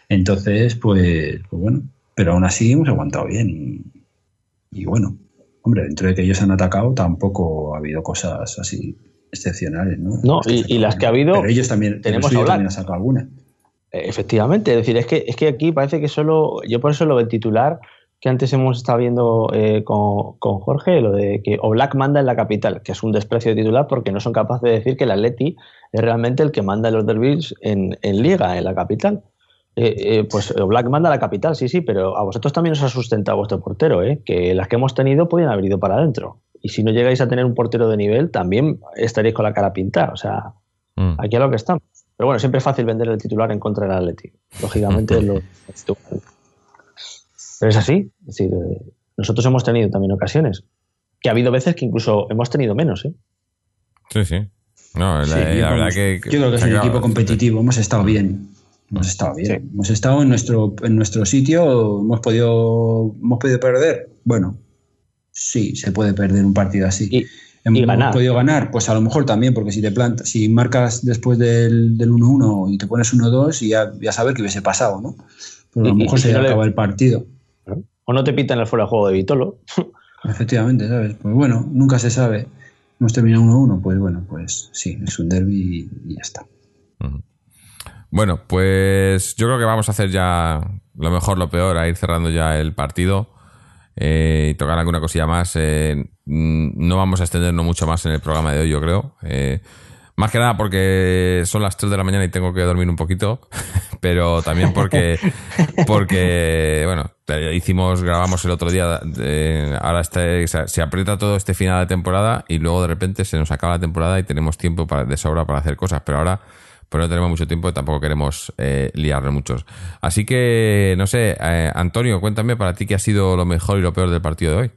Entonces, pues, pues bueno, pero aún así hemos aguantado bien y, y bueno, Hombre, dentro de que ellos han atacado, tampoco ha habido cosas así excepcionales, ¿no? No, y, las que ha habido. Pero ellos también, tenemos también han sacado alguna. Efectivamente, es decir, es que, es que aquí parece que solo. Yo por eso lo del titular que antes hemos estado viendo eh, con, Jorge, lo de que Oblak manda en la capital, que es un desprecio de titular porque no son capaces de decir que el Atleti es realmente el que manda los derbis en, en Liga, en la capital. Eh, eh, pues Black manda a la capital, sí, sí, pero a vosotros también os ha sustentado vuestro portero, ¿eh? que las que hemos tenido podían haber ido para adentro. Y si no llegáis a tener un portero de nivel, también estaréis con la cara pintada. O sea, mm. aquí es lo que estamos. Pero bueno, siempre es fácil vender el titular en contra del Atleti. Lógicamente, lo, pero es así. Es decir, eh, nosotros hemos tenido también ocasiones. Que ha habido veces que incluso hemos tenido menos. ¿eh? Sí, sí. No, la, verdad que, Yo creo que es un equipo competitivo. Hemos estado bien. Hemos estado bien. Hemos estado en nuestro, en nuestro sitio. Hemos podido, hemos podido perder. Bueno, sí, se puede perder un partido así. Y, hemos, podido ganar, pues a lo mejor también, porque si te plantas, si marcas después del, 1-1 y te pones 1-2, y ya, ya saber que hubiese pasado, ¿no? Pero a lo mejor se no acaba el partido. O no te pitan el fuera de juego de Vitolo. Efectivamente, ¿sabes? Pues bueno, nunca se sabe. Hemos terminado 1-1, pues bueno, pues sí, es un derby y, ya está. Bueno, pues yo creo que vamos a hacer ya lo mejor, lo peor, a ir cerrando ya el partido eh, y tocar alguna cosilla más. Eh, no vamos a extendernos mucho más en el programa de hoy, yo creo. Eh, más que nada porque son las 3 de la mañana y tengo que dormir un poquito, pero también porque, porque bueno, hicimos, grabamos el otro día, ahora este, se aprieta todo este final de temporada y luego de repente se nos acaba la temporada y tenemos tiempo para, de sobra para hacer cosas, pero ahora pero no tenemos mucho tiempo y tampoco queremos eh, liarle muchos. Así que, no sé, eh, Antonio, cuéntame para ti qué ha sido lo mejor y lo peor del partido de hoy.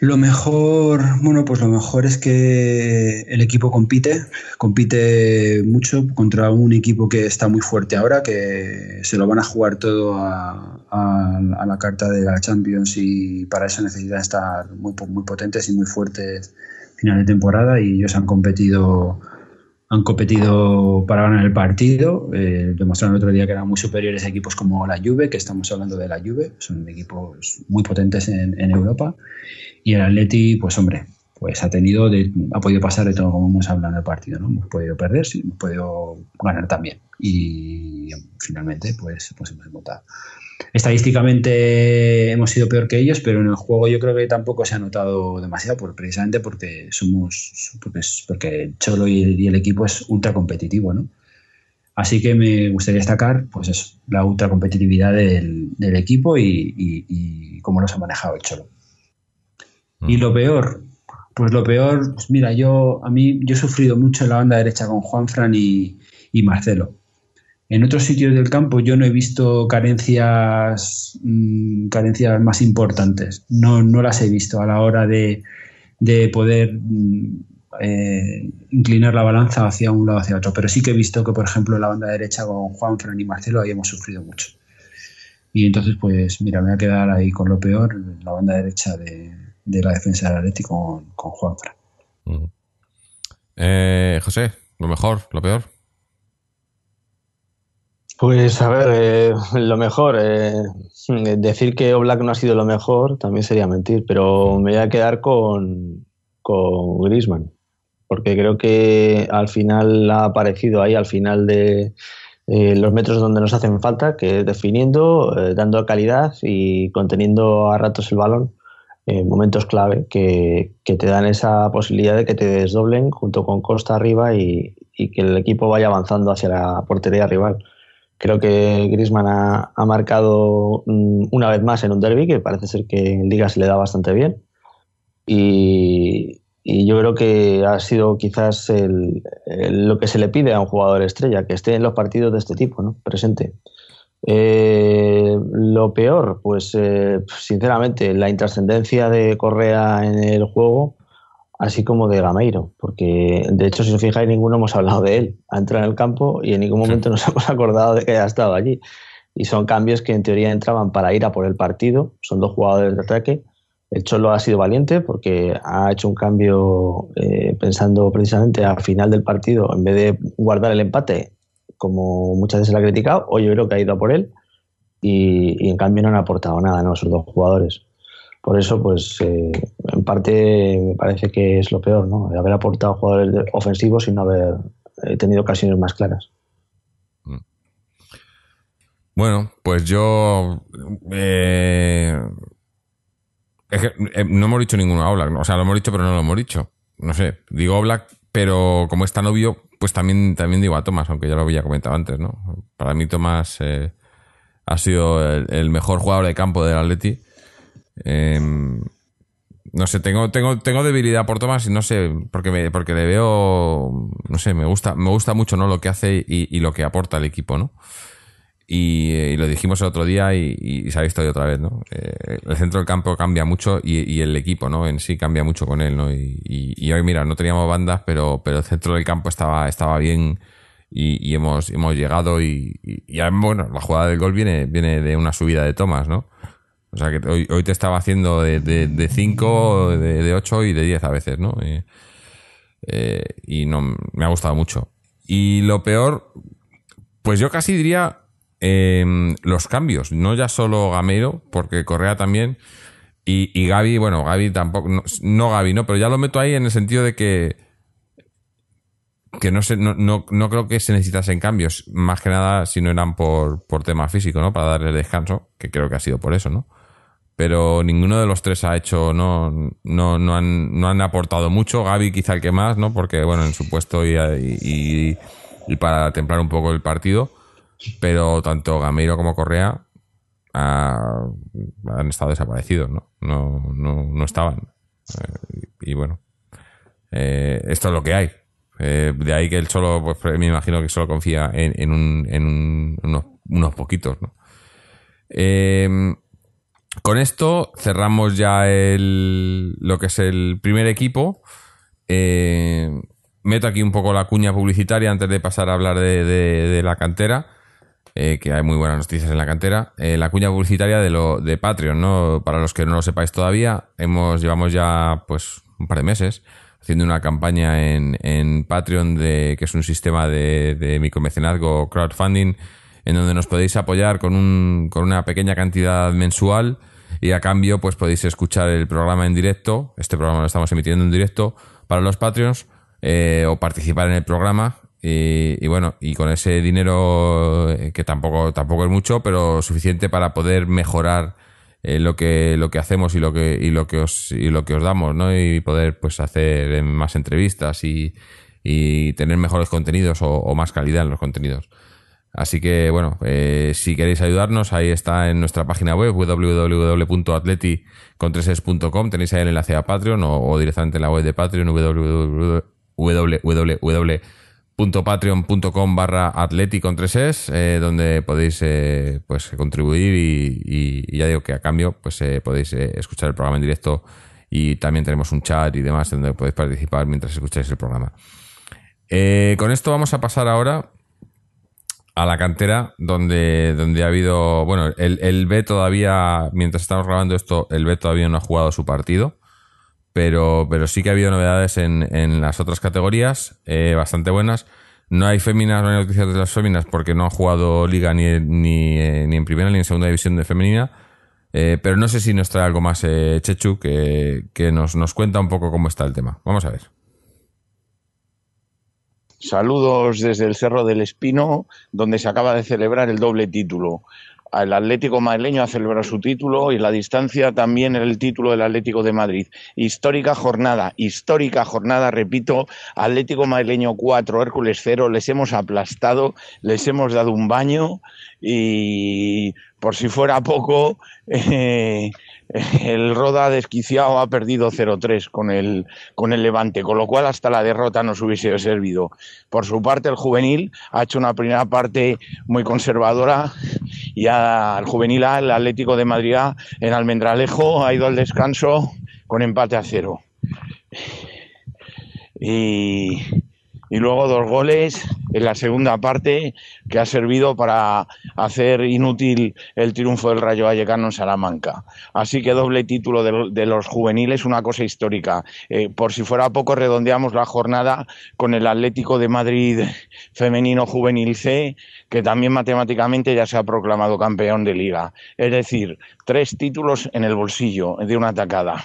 Lo mejor, bueno, pues lo mejor es que el equipo compite, compite mucho contra un equipo que está muy fuerte ahora, que se lo van a jugar todo a, la carta de la Champions y para eso necesitan estar muy, muy potentes y muy fuertes final de temporada y ellos han competido han competido para ganar el partido, eh, demostraron el otro día que eran muy superiores a equipos como la Juve, que estamos hablando de la Juve, son equipos muy potentes en, Europa, y el Atleti, pues hombre, pues ha tenido, ha podido pasar de todo como hemos hablado en el partido, ¿no? Hemos podido perder, sí, hemos podido ganar también, y finalmente, pues, pues hemos votado. Estadísticamente hemos sido peor que ellos, pero en el juego yo creo que tampoco se ha notado demasiado, precisamente porque somos, porque, porque Cholo y el, equipo es ultra competitivo, ¿no? Así que me gustaría destacar, pues eso, la ultra competitividad del, equipo y, cómo nos ha manejado el Cholo. Y lo peor, pues lo peor, pues mira, yo a mí yo he sufrido mucho en la banda derecha con Juanfran y, y Marcelo En otros sitios del campo yo no he visto carencias, mm, carencias más importantes. No, no las he visto a la hora de, de poder mm, eh, inclinar la balanza hacia un lado hacia otro. Pero sí que he visto que, por ejemplo, en la banda derecha con Juan, Fran y Marcelo habíamos sufrido mucho. Y entonces, pues mira, me voy a quedar ahí con lo peor, la banda derecha de, la defensa del Atlético con, con Juan Fran. Eh, José, lo mejor, lo peor. Pues a ver, eh, lo mejor, eh, decir que Oblak no ha sido lo mejor también sería mentir, pero me voy a quedar con, con Grisman, porque creo que al final ha aparecido ahí, al final de eh, los metros donde nos hacen falta, que definiendo, dando calidad y conteniendo a ratos el balón en momentos clave que, que, te dan esa posibilidad de que te desdoblen junto con Costa arriba y, y que el equipo vaya avanzando hacia la portería rival. Creo que Griezmann ha, marcado mm, una vez más en un derby, que parece ser que en Liga se le da bastante bien. Y, yo creo que ha sido quizás lo que se le pide a un jugador estrella, que esté en los partidos de este tipo, ¿no? presente. Eh, lo peor, pues eh, sinceramente, la intrascendencia de Correa en el juego así como de Gameiro, porque de hecho, si os fijáis, ninguno hemos hablado de él. Ha entrado en el campo y en ningún momento nos hemos acordado de que haya estado allí. Y son cambios que en teoría entraban para ir a por el partido. Son dos jugadores de ataque. El Cholo ha sido valiente porque ha hecho un cambio eh, pensando precisamente al final del partido, en vez de guardar el empate, como muchas veces se le ha criticado, hoy yo creo que ha ido a por él y, en cambio no han aportado nada, ¿no? Esos dos jugadores. Por eso, pues, eh, en parte me parece que es lo peor, ¿no? Haber aportado jugadores ofensivos sin haber eh, tenido ocasiones más claras. Mm. Bueno, pues yo. Eh, no hemos dicho ninguno a Oblak. O sea, lo hemos dicho, pero no lo hemos dicho. No sé, digo Oblak, pero como es tan obvio, pues también, también digo a Tomás, aunque ya lo había comentado antes, ¿no? Para mí, Tomás ha sido el, el, mejor jugador de campo del Atleti Em, no sé, tengo, tengo, tengo debilidad por Tomás y no sé, porque, porque le veo, no sé, me gusta, me gusta mucho ¿no? lo que hace y, lo que aporta al equipo, ¿no? Y, lo dijimos el otro día y, se ha visto hoy otra vez, ¿no? Eh, el centro del campo cambia mucho y, el equipo, ¿no? En sí cambia mucho con él, ¿no? Y, hoy, mira, no teníamos bandas, pero, pero el centro del campo estaba, estaba bien y, hemos, hemos llegado y, bueno, la jugada del gol viene, viene de una subida de Tomás, ¿no? O sea que hoy, hoy te estaba haciendo de 5, de, de 8 y de 10 a veces, ¿no? Eh, y no, me ha gustado mucho. Y lo peor, pues yo casi diría em, los cambios, no ya solo Gamero, porque Correa también. Y, y Gaby, bueno, Gaby tampoco, no, no Gaby, ¿no? Pero ya lo meto ahí en el sentido de que que no, sé, no, no, no, creo que se necesitasen cambios, más que nada si no eran por, por tema físico, ¿no? Para darle descanso, que creo que ha sido por eso, ¿no? Pero ninguno de los tres ha hecho, no, no, no, han, no han aportado mucho. Gaby quizá el que más, ¿no? Porque, bueno, en su puesto y, y, y para templar un poco el partido, pero tanto Gameiro como Correa han estado desaparecidos, ¿no? No, no, no estaban. Eh, y bueno, eh, esto es lo que hay. Eh, de ahí que él solo, pues me imagino que solo confía en, en, un, en unos, unos, poquitos, ¿no? Con esto cerramos ya el, lo que es el primer equipo. Eh, meto aquí un poco la cuña publicitaria antes de pasar a hablar de, la cantera. Eh, que hay muy buenas noticias en la cantera. Eh, la cuña publicitaria de lo de Patreon, ¿no? Para los que no lo sepáis todavía, hemos, llevamos ya pues un par de meses haciendo una campaña en, en Patreon de que es un sistema de, de micromecenazgo crowdfunding en donde nos podéis apoyar con, un, con una pequeña cantidad mensual y a cambio pues podéis escuchar el programa en directo, este programa lo estamos emitiendo en directo para los Patreons eh, o participar en el programa y, bueno, y con ese dinero eh, que tampoco, tampoco es mucho, pero suficiente para poder mejorar eh, lo que lo que hacemos y lo que y lo que os y lo que os damos, ¿no? Y poder pues hacer más entrevistas y, y tener mejores contenidos o más calidad en los contenidos. Así que, bueno, eh, si queréis ayudarnos, ahí está en nuestra página web www.atleticontreses.com. Tenéis ahí el enlace a Patreon o, directamente en la web de Patreon www patreon.com barra atleti con tres es, eh, donde podéis eh, pues contribuir y, ya digo que a cambio pues podéis escuchar el programa en directo y también tenemos un chat y demás donde podéis participar mientras escucháis el programa. con esto vamos a pasar ahora a la cantera donde, donde ha habido, bueno, el, el B todavía, mientras estamos grabando esto, el B todavía no ha jugado su partido pero, pero sí que ha habido novedades en, en las otras categorías, eh, bastante buenas. No hay féminas, no hay noticias de las féminas porque no han jugado liga ni, ni, eh, ni en primera ni en segunda división de femenina. Eh, pero no sé si nos trae algo más Chechu que, que nos, nos cuenta un poco cómo está el tema. Vamos a ver. Saludos desde el Cerro del Espino, donde se acaba de celebrar el doble título el Atlético madrileño a celebrar su título y la distancia también el título del Atlético de Madrid. Histórica jornada, histórica jornada, repito, Atlético madrileño 4, Hércules 0, les hemos aplastado, les hemos dado un baño y por si fuera poco, eh, el Roda desquiciado ha perdido 0-3 con el, con el Levante, con lo cual hasta la derrota nos hubiese servido. Por su parte, el juvenil ha hecho una primera parte muy conservadora y al juvenil el Atlético de Madrid en Almendralejo ha ido al descanso con empate a cero. Y, y luego dos goles en la segunda parte que ha servido para hacer inútil el triunfo del Rayo Vallecano en Salamanca. Así que doble título de, los juveniles, una cosa histórica. Eh, por si fuera poco, redondeamos la jornada con el Atlético de Madrid femenino juvenil C, que también matemáticamente ya se ha proclamado campeón de liga. Es decir, tres títulos en el bolsillo de una atacada.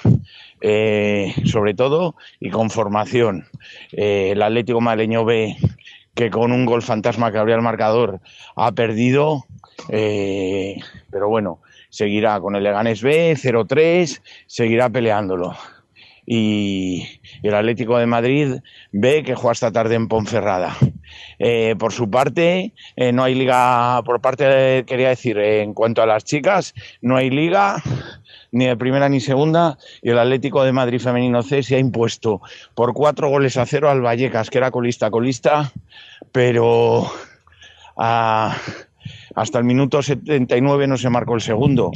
Eh, sobre todo y con formación. Eh, el Atlético Maleño B, que con un gol fantasma que abría el marcador ha perdido, eh, pero bueno, seguirá con el Leganés B, 0-3, seguirá peleándolo. Y, el Atlético de Madrid B, que juega esta tarde en Ponferrada. por su parte, no hay liga, por parte, quería decir, en cuanto a las chicas, no hay liga ni de primera ni segunda, y el Atlético de Madrid Femenino C se ha impuesto por cuatro goles a cero al Vallecas, que era colista colista, pero ah, hasta el minuto 79 no se marcó el segundo.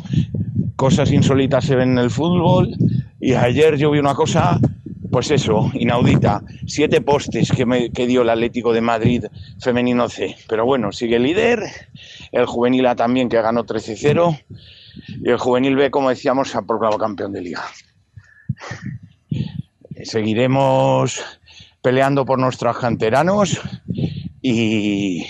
Cosas insólitas se ven en el fútbol, y ayer yo vi una cosa pues eso, inaudita. Siete postes que, me, que dio el Atlético de Madrid femenino C. Pero bueno, sigue líder. El juvenil A también que ganó 13-0. Y el juvenil B, como decíamos, se ha proclamado campeón de liga. Seguiremos peleando por nuestros canteranos y,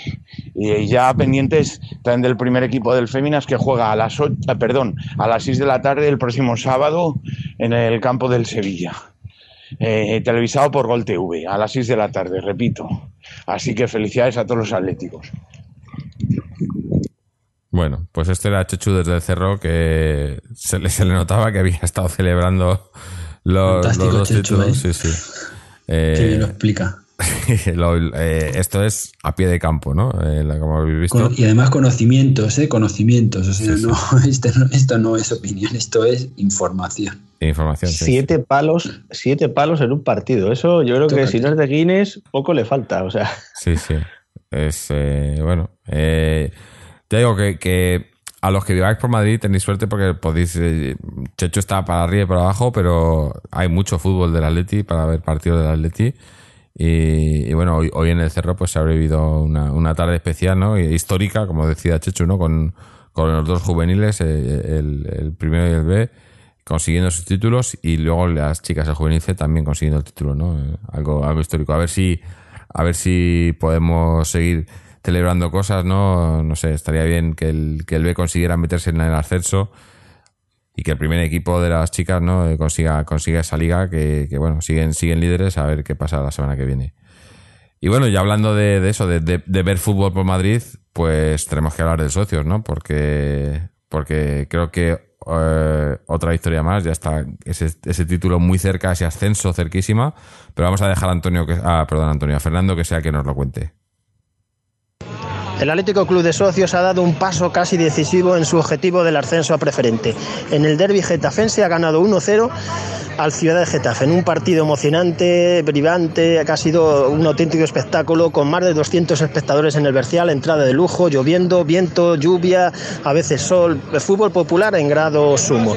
ya pendientes también del primer equipo del Féminas que juega a las 8, eh, perdón, a las 6 de la tarde el próximo sábado en el campo del Sevilla. Eh, televisado por Gol TV a las 6 de la tarde, repito. Así que felicidades a todos los atléticos. Bueno, pues este era Chechu desde el cerro que se le, se le notaba que había estado celebrando los, dos títulos. ¿eh? Sí, sí. Eh, lo explica. Eh, esto es a pie de campo, ¿no? Eh, como habéis visto. y además conocimientos, ¿eh? Conocimientos. O sea, no, esto, no, es opinión, esto es información. Información. Siete palos, siete palos en un partido. Eso yo creo que si no es de Guinness, poco le falta. O sea. Sí, sí. Es bueno. Te digo que, a los que viváis por Madrid tenéis suerte porque podéis. Checho está para arriba y para abajo, pero hay mucho fútbol del Atleti para ver partidos del Atleti. Y, bueno, hoy, hoy, en el Cerro pues se ha vivido una, una tarde especial, ¿no? Histórica, como decía Chechu, ¿no? Con, con los dos juveniles, eh, el, el, primero y el B, consiguiendo sus títulos y luego las chicas del juvenil C también consiguiendo el título, ¿no? Eh, algo, algo histórico. A ver si, a ver si podemos seguir celebrando cosas, ¿no? No sé, estaría bien que el, que el B consiguiera meterse en el ascenso y que el primer equipo de las chicas no eh, consiga, consiga esa liga que, bueno, siguen, siguen líderes a ver qué pasa la semana que viene. Y bueno, ya hablando de, eso, de, ver fútbol por Madrid, pues tenemos que hablar de socios, ¿no? Porque, porque creo que eh, otra historia más, ya está ese, ese, título muy cerca, ese ascenso cerquísima, pero vamos a dejar a Antonio, que, ah, Antonio, a Fernando que sea que nos lo cuente. El Atlético Club de Socios ha dado un paso casi decisivo en su objetivo del ascenso a preferente. En el derby getafense ha ganado 1-0 al Ciudad de Getafe, en un partido emocionante, brillante, que ha sido un auténtico espectáculo, con más de 200 espectadores en el Bercial, entrada de lujo, lloviendo, viento, lluvia, a veces sol, fútbol popular en grado sumo.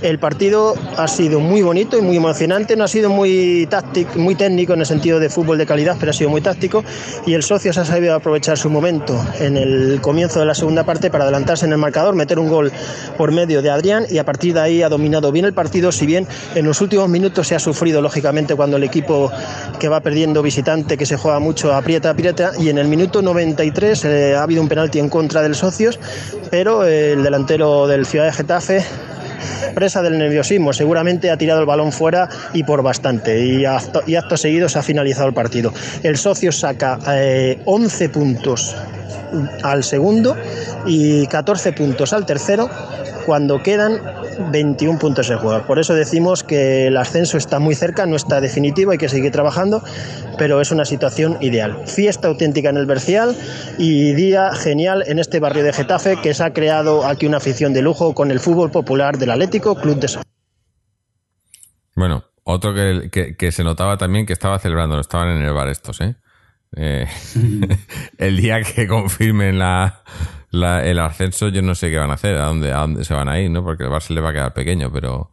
El partido ha sido muy bonito y muy emocionante, no ha sido muy táctico, muy técnico en el sentido de fútbol de calidad, pero ha sido muy táctico y el socio se ha sabido aprovechar su momento en el comienzo de la segunda parte para adelantarse en el marcador, meter un gol por medio de Adrián y a partir de ahí ha dominado bien el partido, si bien en los últimos minutos se ha sufrido lógicamente cuando el equipo que va perdiendo visitante, que se juega mucho, aprieta, aprieta y en el minuto 93 eh, ha habido un penalti en contra del socios, pero eh, el delantero del Ciudad de Getafe presa del nerviosismo. Seguramente ha tirado el balón fuera y por bastante. Y acto, y seguido se ha finalizado el partido. El socio saca eh, 11 puntos al segundo y 14 puntos al tercero cuando quedan 21 puntos de juego. Por eso decimos que el ascenso está muy cerca, no está definitivo, hay que seguir trabajando, pero es una situación ideal. Fiesta auténtica en el Bercial y día genial en este barrio de Getafe que se ha creado aquí una afición de lujo con el fútbol popular del Atlético Club de Sol. Bueno, otro que, que, se notaba también que estaba celebrando, estaban en el bar estos, ¿eh? eh el día que confirmen la, la, el ascenso, yo no sé qué van a hacer, a dónde, a dónde se van a ir, ¿no? Porque el bar se le va a quedar pequeño, pero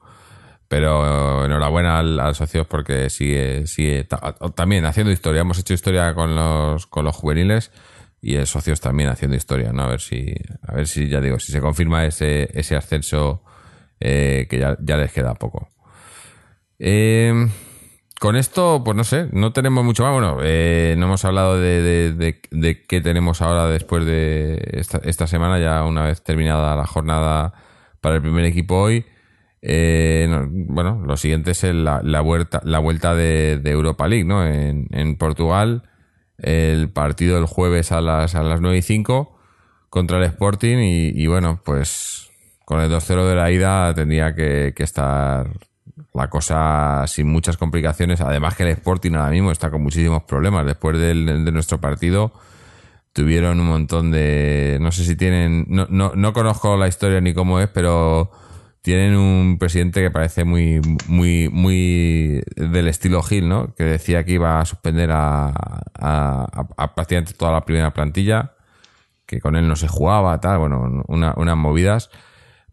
pero enhorabuena al, al socios porque sigue, sigue también haciendo historia. Hemos hecho historia con los, con los juveniles y el socios también haciendo historia, ¿no? A ver si, a ver si ya digo, si se confirma ese, ese ascenso eh, que ya, ya les queda poco. Eh, con esto, pues no sé, no tenemos mucho más. Bueno, eh, no hemos hablado de, de, de, qué tenemos ahora después de esta, esta, semana, ya una vez terminada la jornada para el primer equipo hoy. Eh, no, bueno, lo siguiente es el, la, la, vuelta, la vuelta de, Europa League, ¿no? En, en, Portugal, el partido del jueves a las, a las 9 y 5 contra el Sporting y, bueno, pues con el 2-0 de la ida tendría que, que estar la cosa sin muchas complicaciones. Además que el Sporting ahora mismo está con muchísimos problemas. Después de nuestro partido tuvieron un montón de... No sé si tienen... No, no, no conozco la historia ni cómo es, pero tienen un presidente que parece muy, muy, muy del estilo Gil, ¿no? Que decía que iba a suspender a, a, a prácticamente toda la primera plantilla, que con él no se jugaba, tal, bueno, una, unas movidas.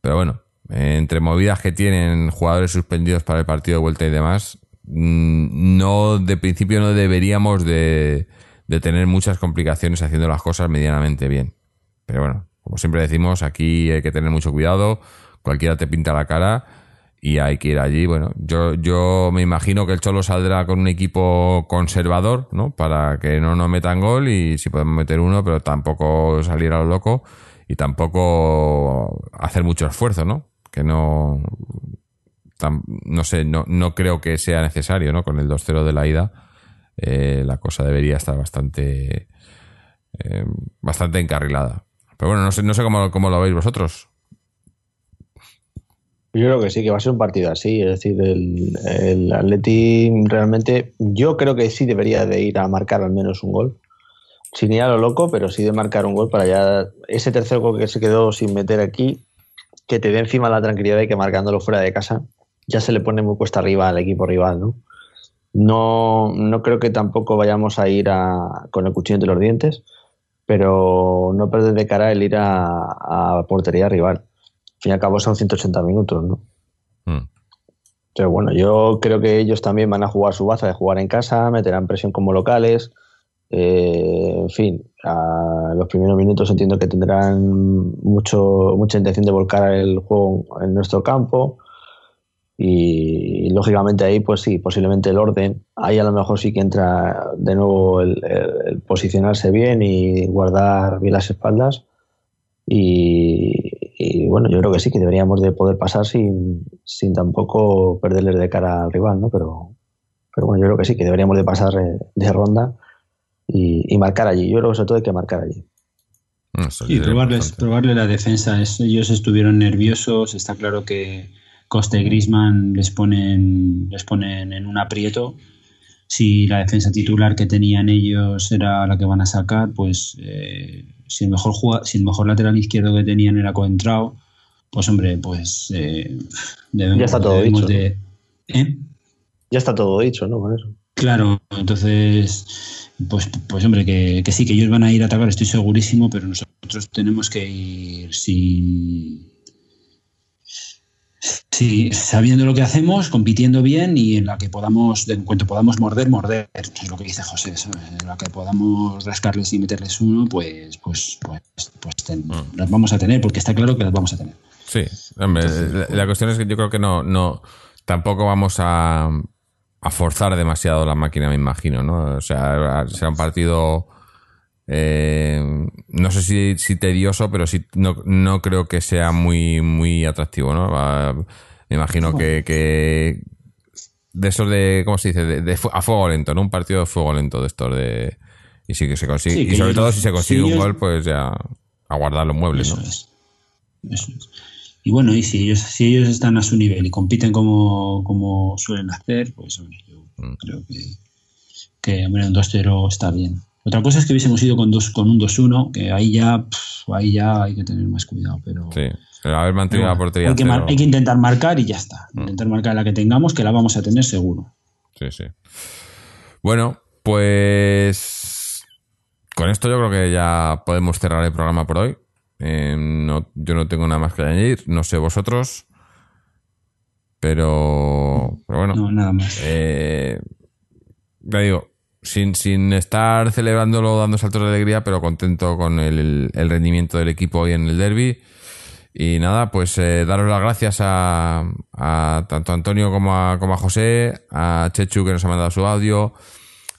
Pero bueno, entre movidas que tienen jugadores suspendidos para el partido de vuelta y demás, mm, no de principio no deberíamos de, de, tener muchas complicaciones haciendo las cosas medianamente bien. Pero bueno, como siempre decimos, aquí hay que tener mucho cuidado, cualquiera te pinta la cara y hay que ir allí. Bueno, yo, yo me imagino que el Cholo saldrá con un equipo conservador, ¿no? Para que no nos metan gol y si podemos meter uno, pero tampoco salir a lo loco y tampoco hacer mucho esfuerzo, ¿no? que no no sé, no, no creo que sea necesario, ¿no? Con el 2-0 de la ida, eh, la cosa debería estar bastante eh, bastante encarrilada. Pero bueno, no sé, no sé cómo, cómo, lo veis vosotros. Yo creo que sí, que va a ser un partido así. Es decir, el, el Atleti realmente, yo creo que sí debería de ir a marcar al menos un gol. Sin ir a lo loco, pero sí de marcar un gol para ya. Ese tercer gol que se quedó sin meter aquí, que te dé encima la tranquilidad de que marcándolo fuera de casa ya se le pone muy cuesta arriba al equipo rival, ¿no? No, no creo que tampoco vayamos a ir a, con el cuchillo entre los dientes, pero no perder de cara el ir a, a portería rival. Fin y al cabo son 180 minutos, ¿no? Mm. Pero bueno, yo creo que ellos también van a jugar su baza de jugar en casa, meterán presión como locales. Eh, en fin, a los primeros minutos entiendo que tendrán mucho, mucha intención de volcar el juego en nuestro campo. Y, y, lógicamente ahí, pues sí, posiblemente el orden. Ahí a lo mejor sí que entra de nuevo el, el, el posicionarse bien y guardar bien las espaldas. Y, y, bueno, yo creo que sí, que deberíamos de poder pasar sin, sin tampoco perderles de cara al rival, ¿no? Pero, pero bueno, yo creo que sí, que deberíamos de pasar de, de ronda y, y, marcar allí. Yo creo que sobre todo hay que marcar allí. y probarles, probarle la defensa. Ellos estuvieron nerviosos. Está claro que Costa y Grisman les ponen, les ponen en un aprieto. si la defensa titular que tenían ellos era la que van a sacar, pues eh, si, el mejor si el mejor lateral izquierdo que tenían era Coentrao, pues hombre, pues eh, debemos, ya está todo dicho. De, ¿eh? Ya está todo dicho, ¿no? Con eso. Claro, entonces, pues, pues hombre, que, que, sí, que ellos van a ir a atacar, estoy segurísimo, pero nosotros tenemos que ir sin Sí, sabiendo lo que hacemos, compitiendo bien y en la que podamos, en cuanto podamos morder, morder, es lo que dice José, en la que podamos rascarles y meterles uno, pues, pues, pues, pues mm. las vamos a tener, porque está claro que las vamos a tener. Sí, hombre, la, cuestión es que yo creo que no, no, tampoco vamos a, a forzar demasiado la máquina, me imagino, ¿no? O sea, será un partido eh, no sé si, si, tedioso, pero sí no, no creo que sea muy, muy atractivo, ¿no? me imagino que, de esos de, ¿cómo se dice? De, a fuego lento, ¿no? Un partido de fuego lento de estos de... Y sí que se consigue. y sobre todo si se consigue un gol, pues ya a guardar los muebles, eso Es. Y bueno, y si ellos, si ellos están a su nivel y compiten como, como suelen hacer, pues yo mm. creo que, que hombre, un 2-0 está bien. Otra cosa es que hubiésemos ido con, dos, con un 2-1, que ahí ya, ahí ya hay que tener más cuidado. Pero, sí, pero haber mantenido la portería. Hay que, hay que, intentar marcar y ya está. Mm. Intentar marcar la que tengamos, que la vamos a tener seguro. Sí, sí. Bueno, pues con esto yo creo que ya podemos cerrar el programa por hoy. Eh, no, yo no tengo nada más que añadir, no sé vosotros. Pero, pero bueno. No, nada más. Eh, ya digo, sin, sin estar celebrándolo dando saltos de alegría, pero contento con el, rendimiento del equipo hoy en el derby. Y nada, pues eh, daros las gracias a, tanto a Antonio como a, como a José, a Chechu que nos ha mandado su audio,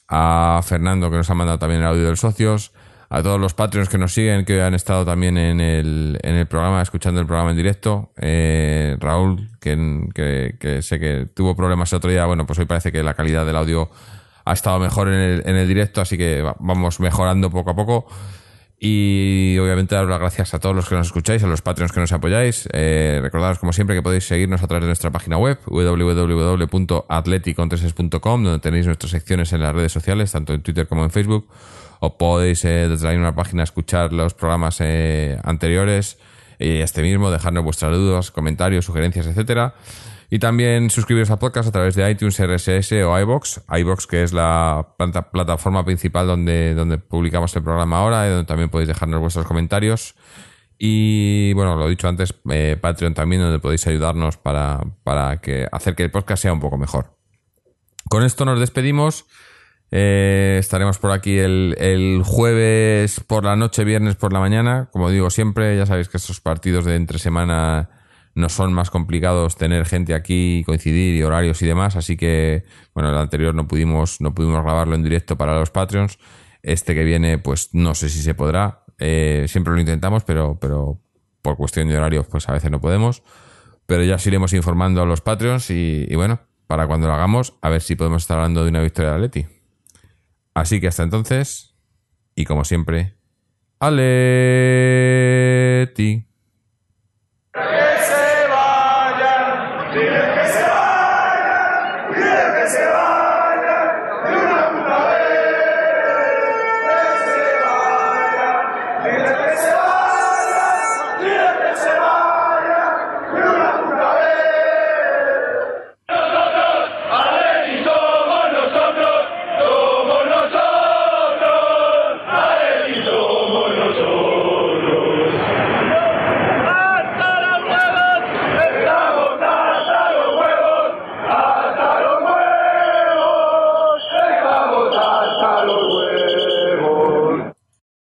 a Fernando que nos ha mandado también el audio de los socios, a todos los Patreons que nos siguen, que han estado también en el, en el programa, escuchando el programa en directo. Eh, Raúl, que, que, que sé que tuvo problemas el otro día, bueno, pues hoy parece que la calidad del audio ha estado mejor en el, en el directo, así que vamos mejorando poco a poco. Y obviamente dar las gracias a todos los que nos escucháis, a los Patreons que nos apoyáis. Eh, recordaros, como siempre, que podéis seguirnos a través de nuestra página web, www.atleticontreses.com, donde tenéis nuestras secciones en las redes sociales, tanto en Twitter como en Facebook. O podéis eh, desde ahí una página escuchar los programas eh, anteriores y este mismo, dejarnos vuestras dudas, comentarios, sugerencias, etcétera. Y también suscribiros al podcast a través de iTunes, RSS o iBox. iBox, que es la plataforma principal donde, donde publicamos el programa ahora, y donde también podéis dejarnos vuestros comentarios. Y bueno, lo he dicho antes, eh, Patreon también, donde podéis ayudarnos para, para que, hacer que el podcast sea un poco mejor. Con esto nos despedimos. Eh, estaremos por aquí el, el, jueves por la noche, viernes por la mañana. Como digo siempre, ya sabéis que estos partidos de entre semana no son más complicados tener gente aquí, coincidir y horarios y demás, así que, bueno, el anterior no pudimos, no pudimos grabarlo en directo para los Patreons. Este que viene, pues no sé si se podrá. Eh, siempre lo intentamos, pero, pero por cuestión de horarios, pues a veces no podemos. Pero ya os iremos informando a los Patreons y, bueno, para cuando lo hagamos, a ver si podemos estar hablando de una victoria de Atleti. Así que hasta entonces, y como siempre, Aleti.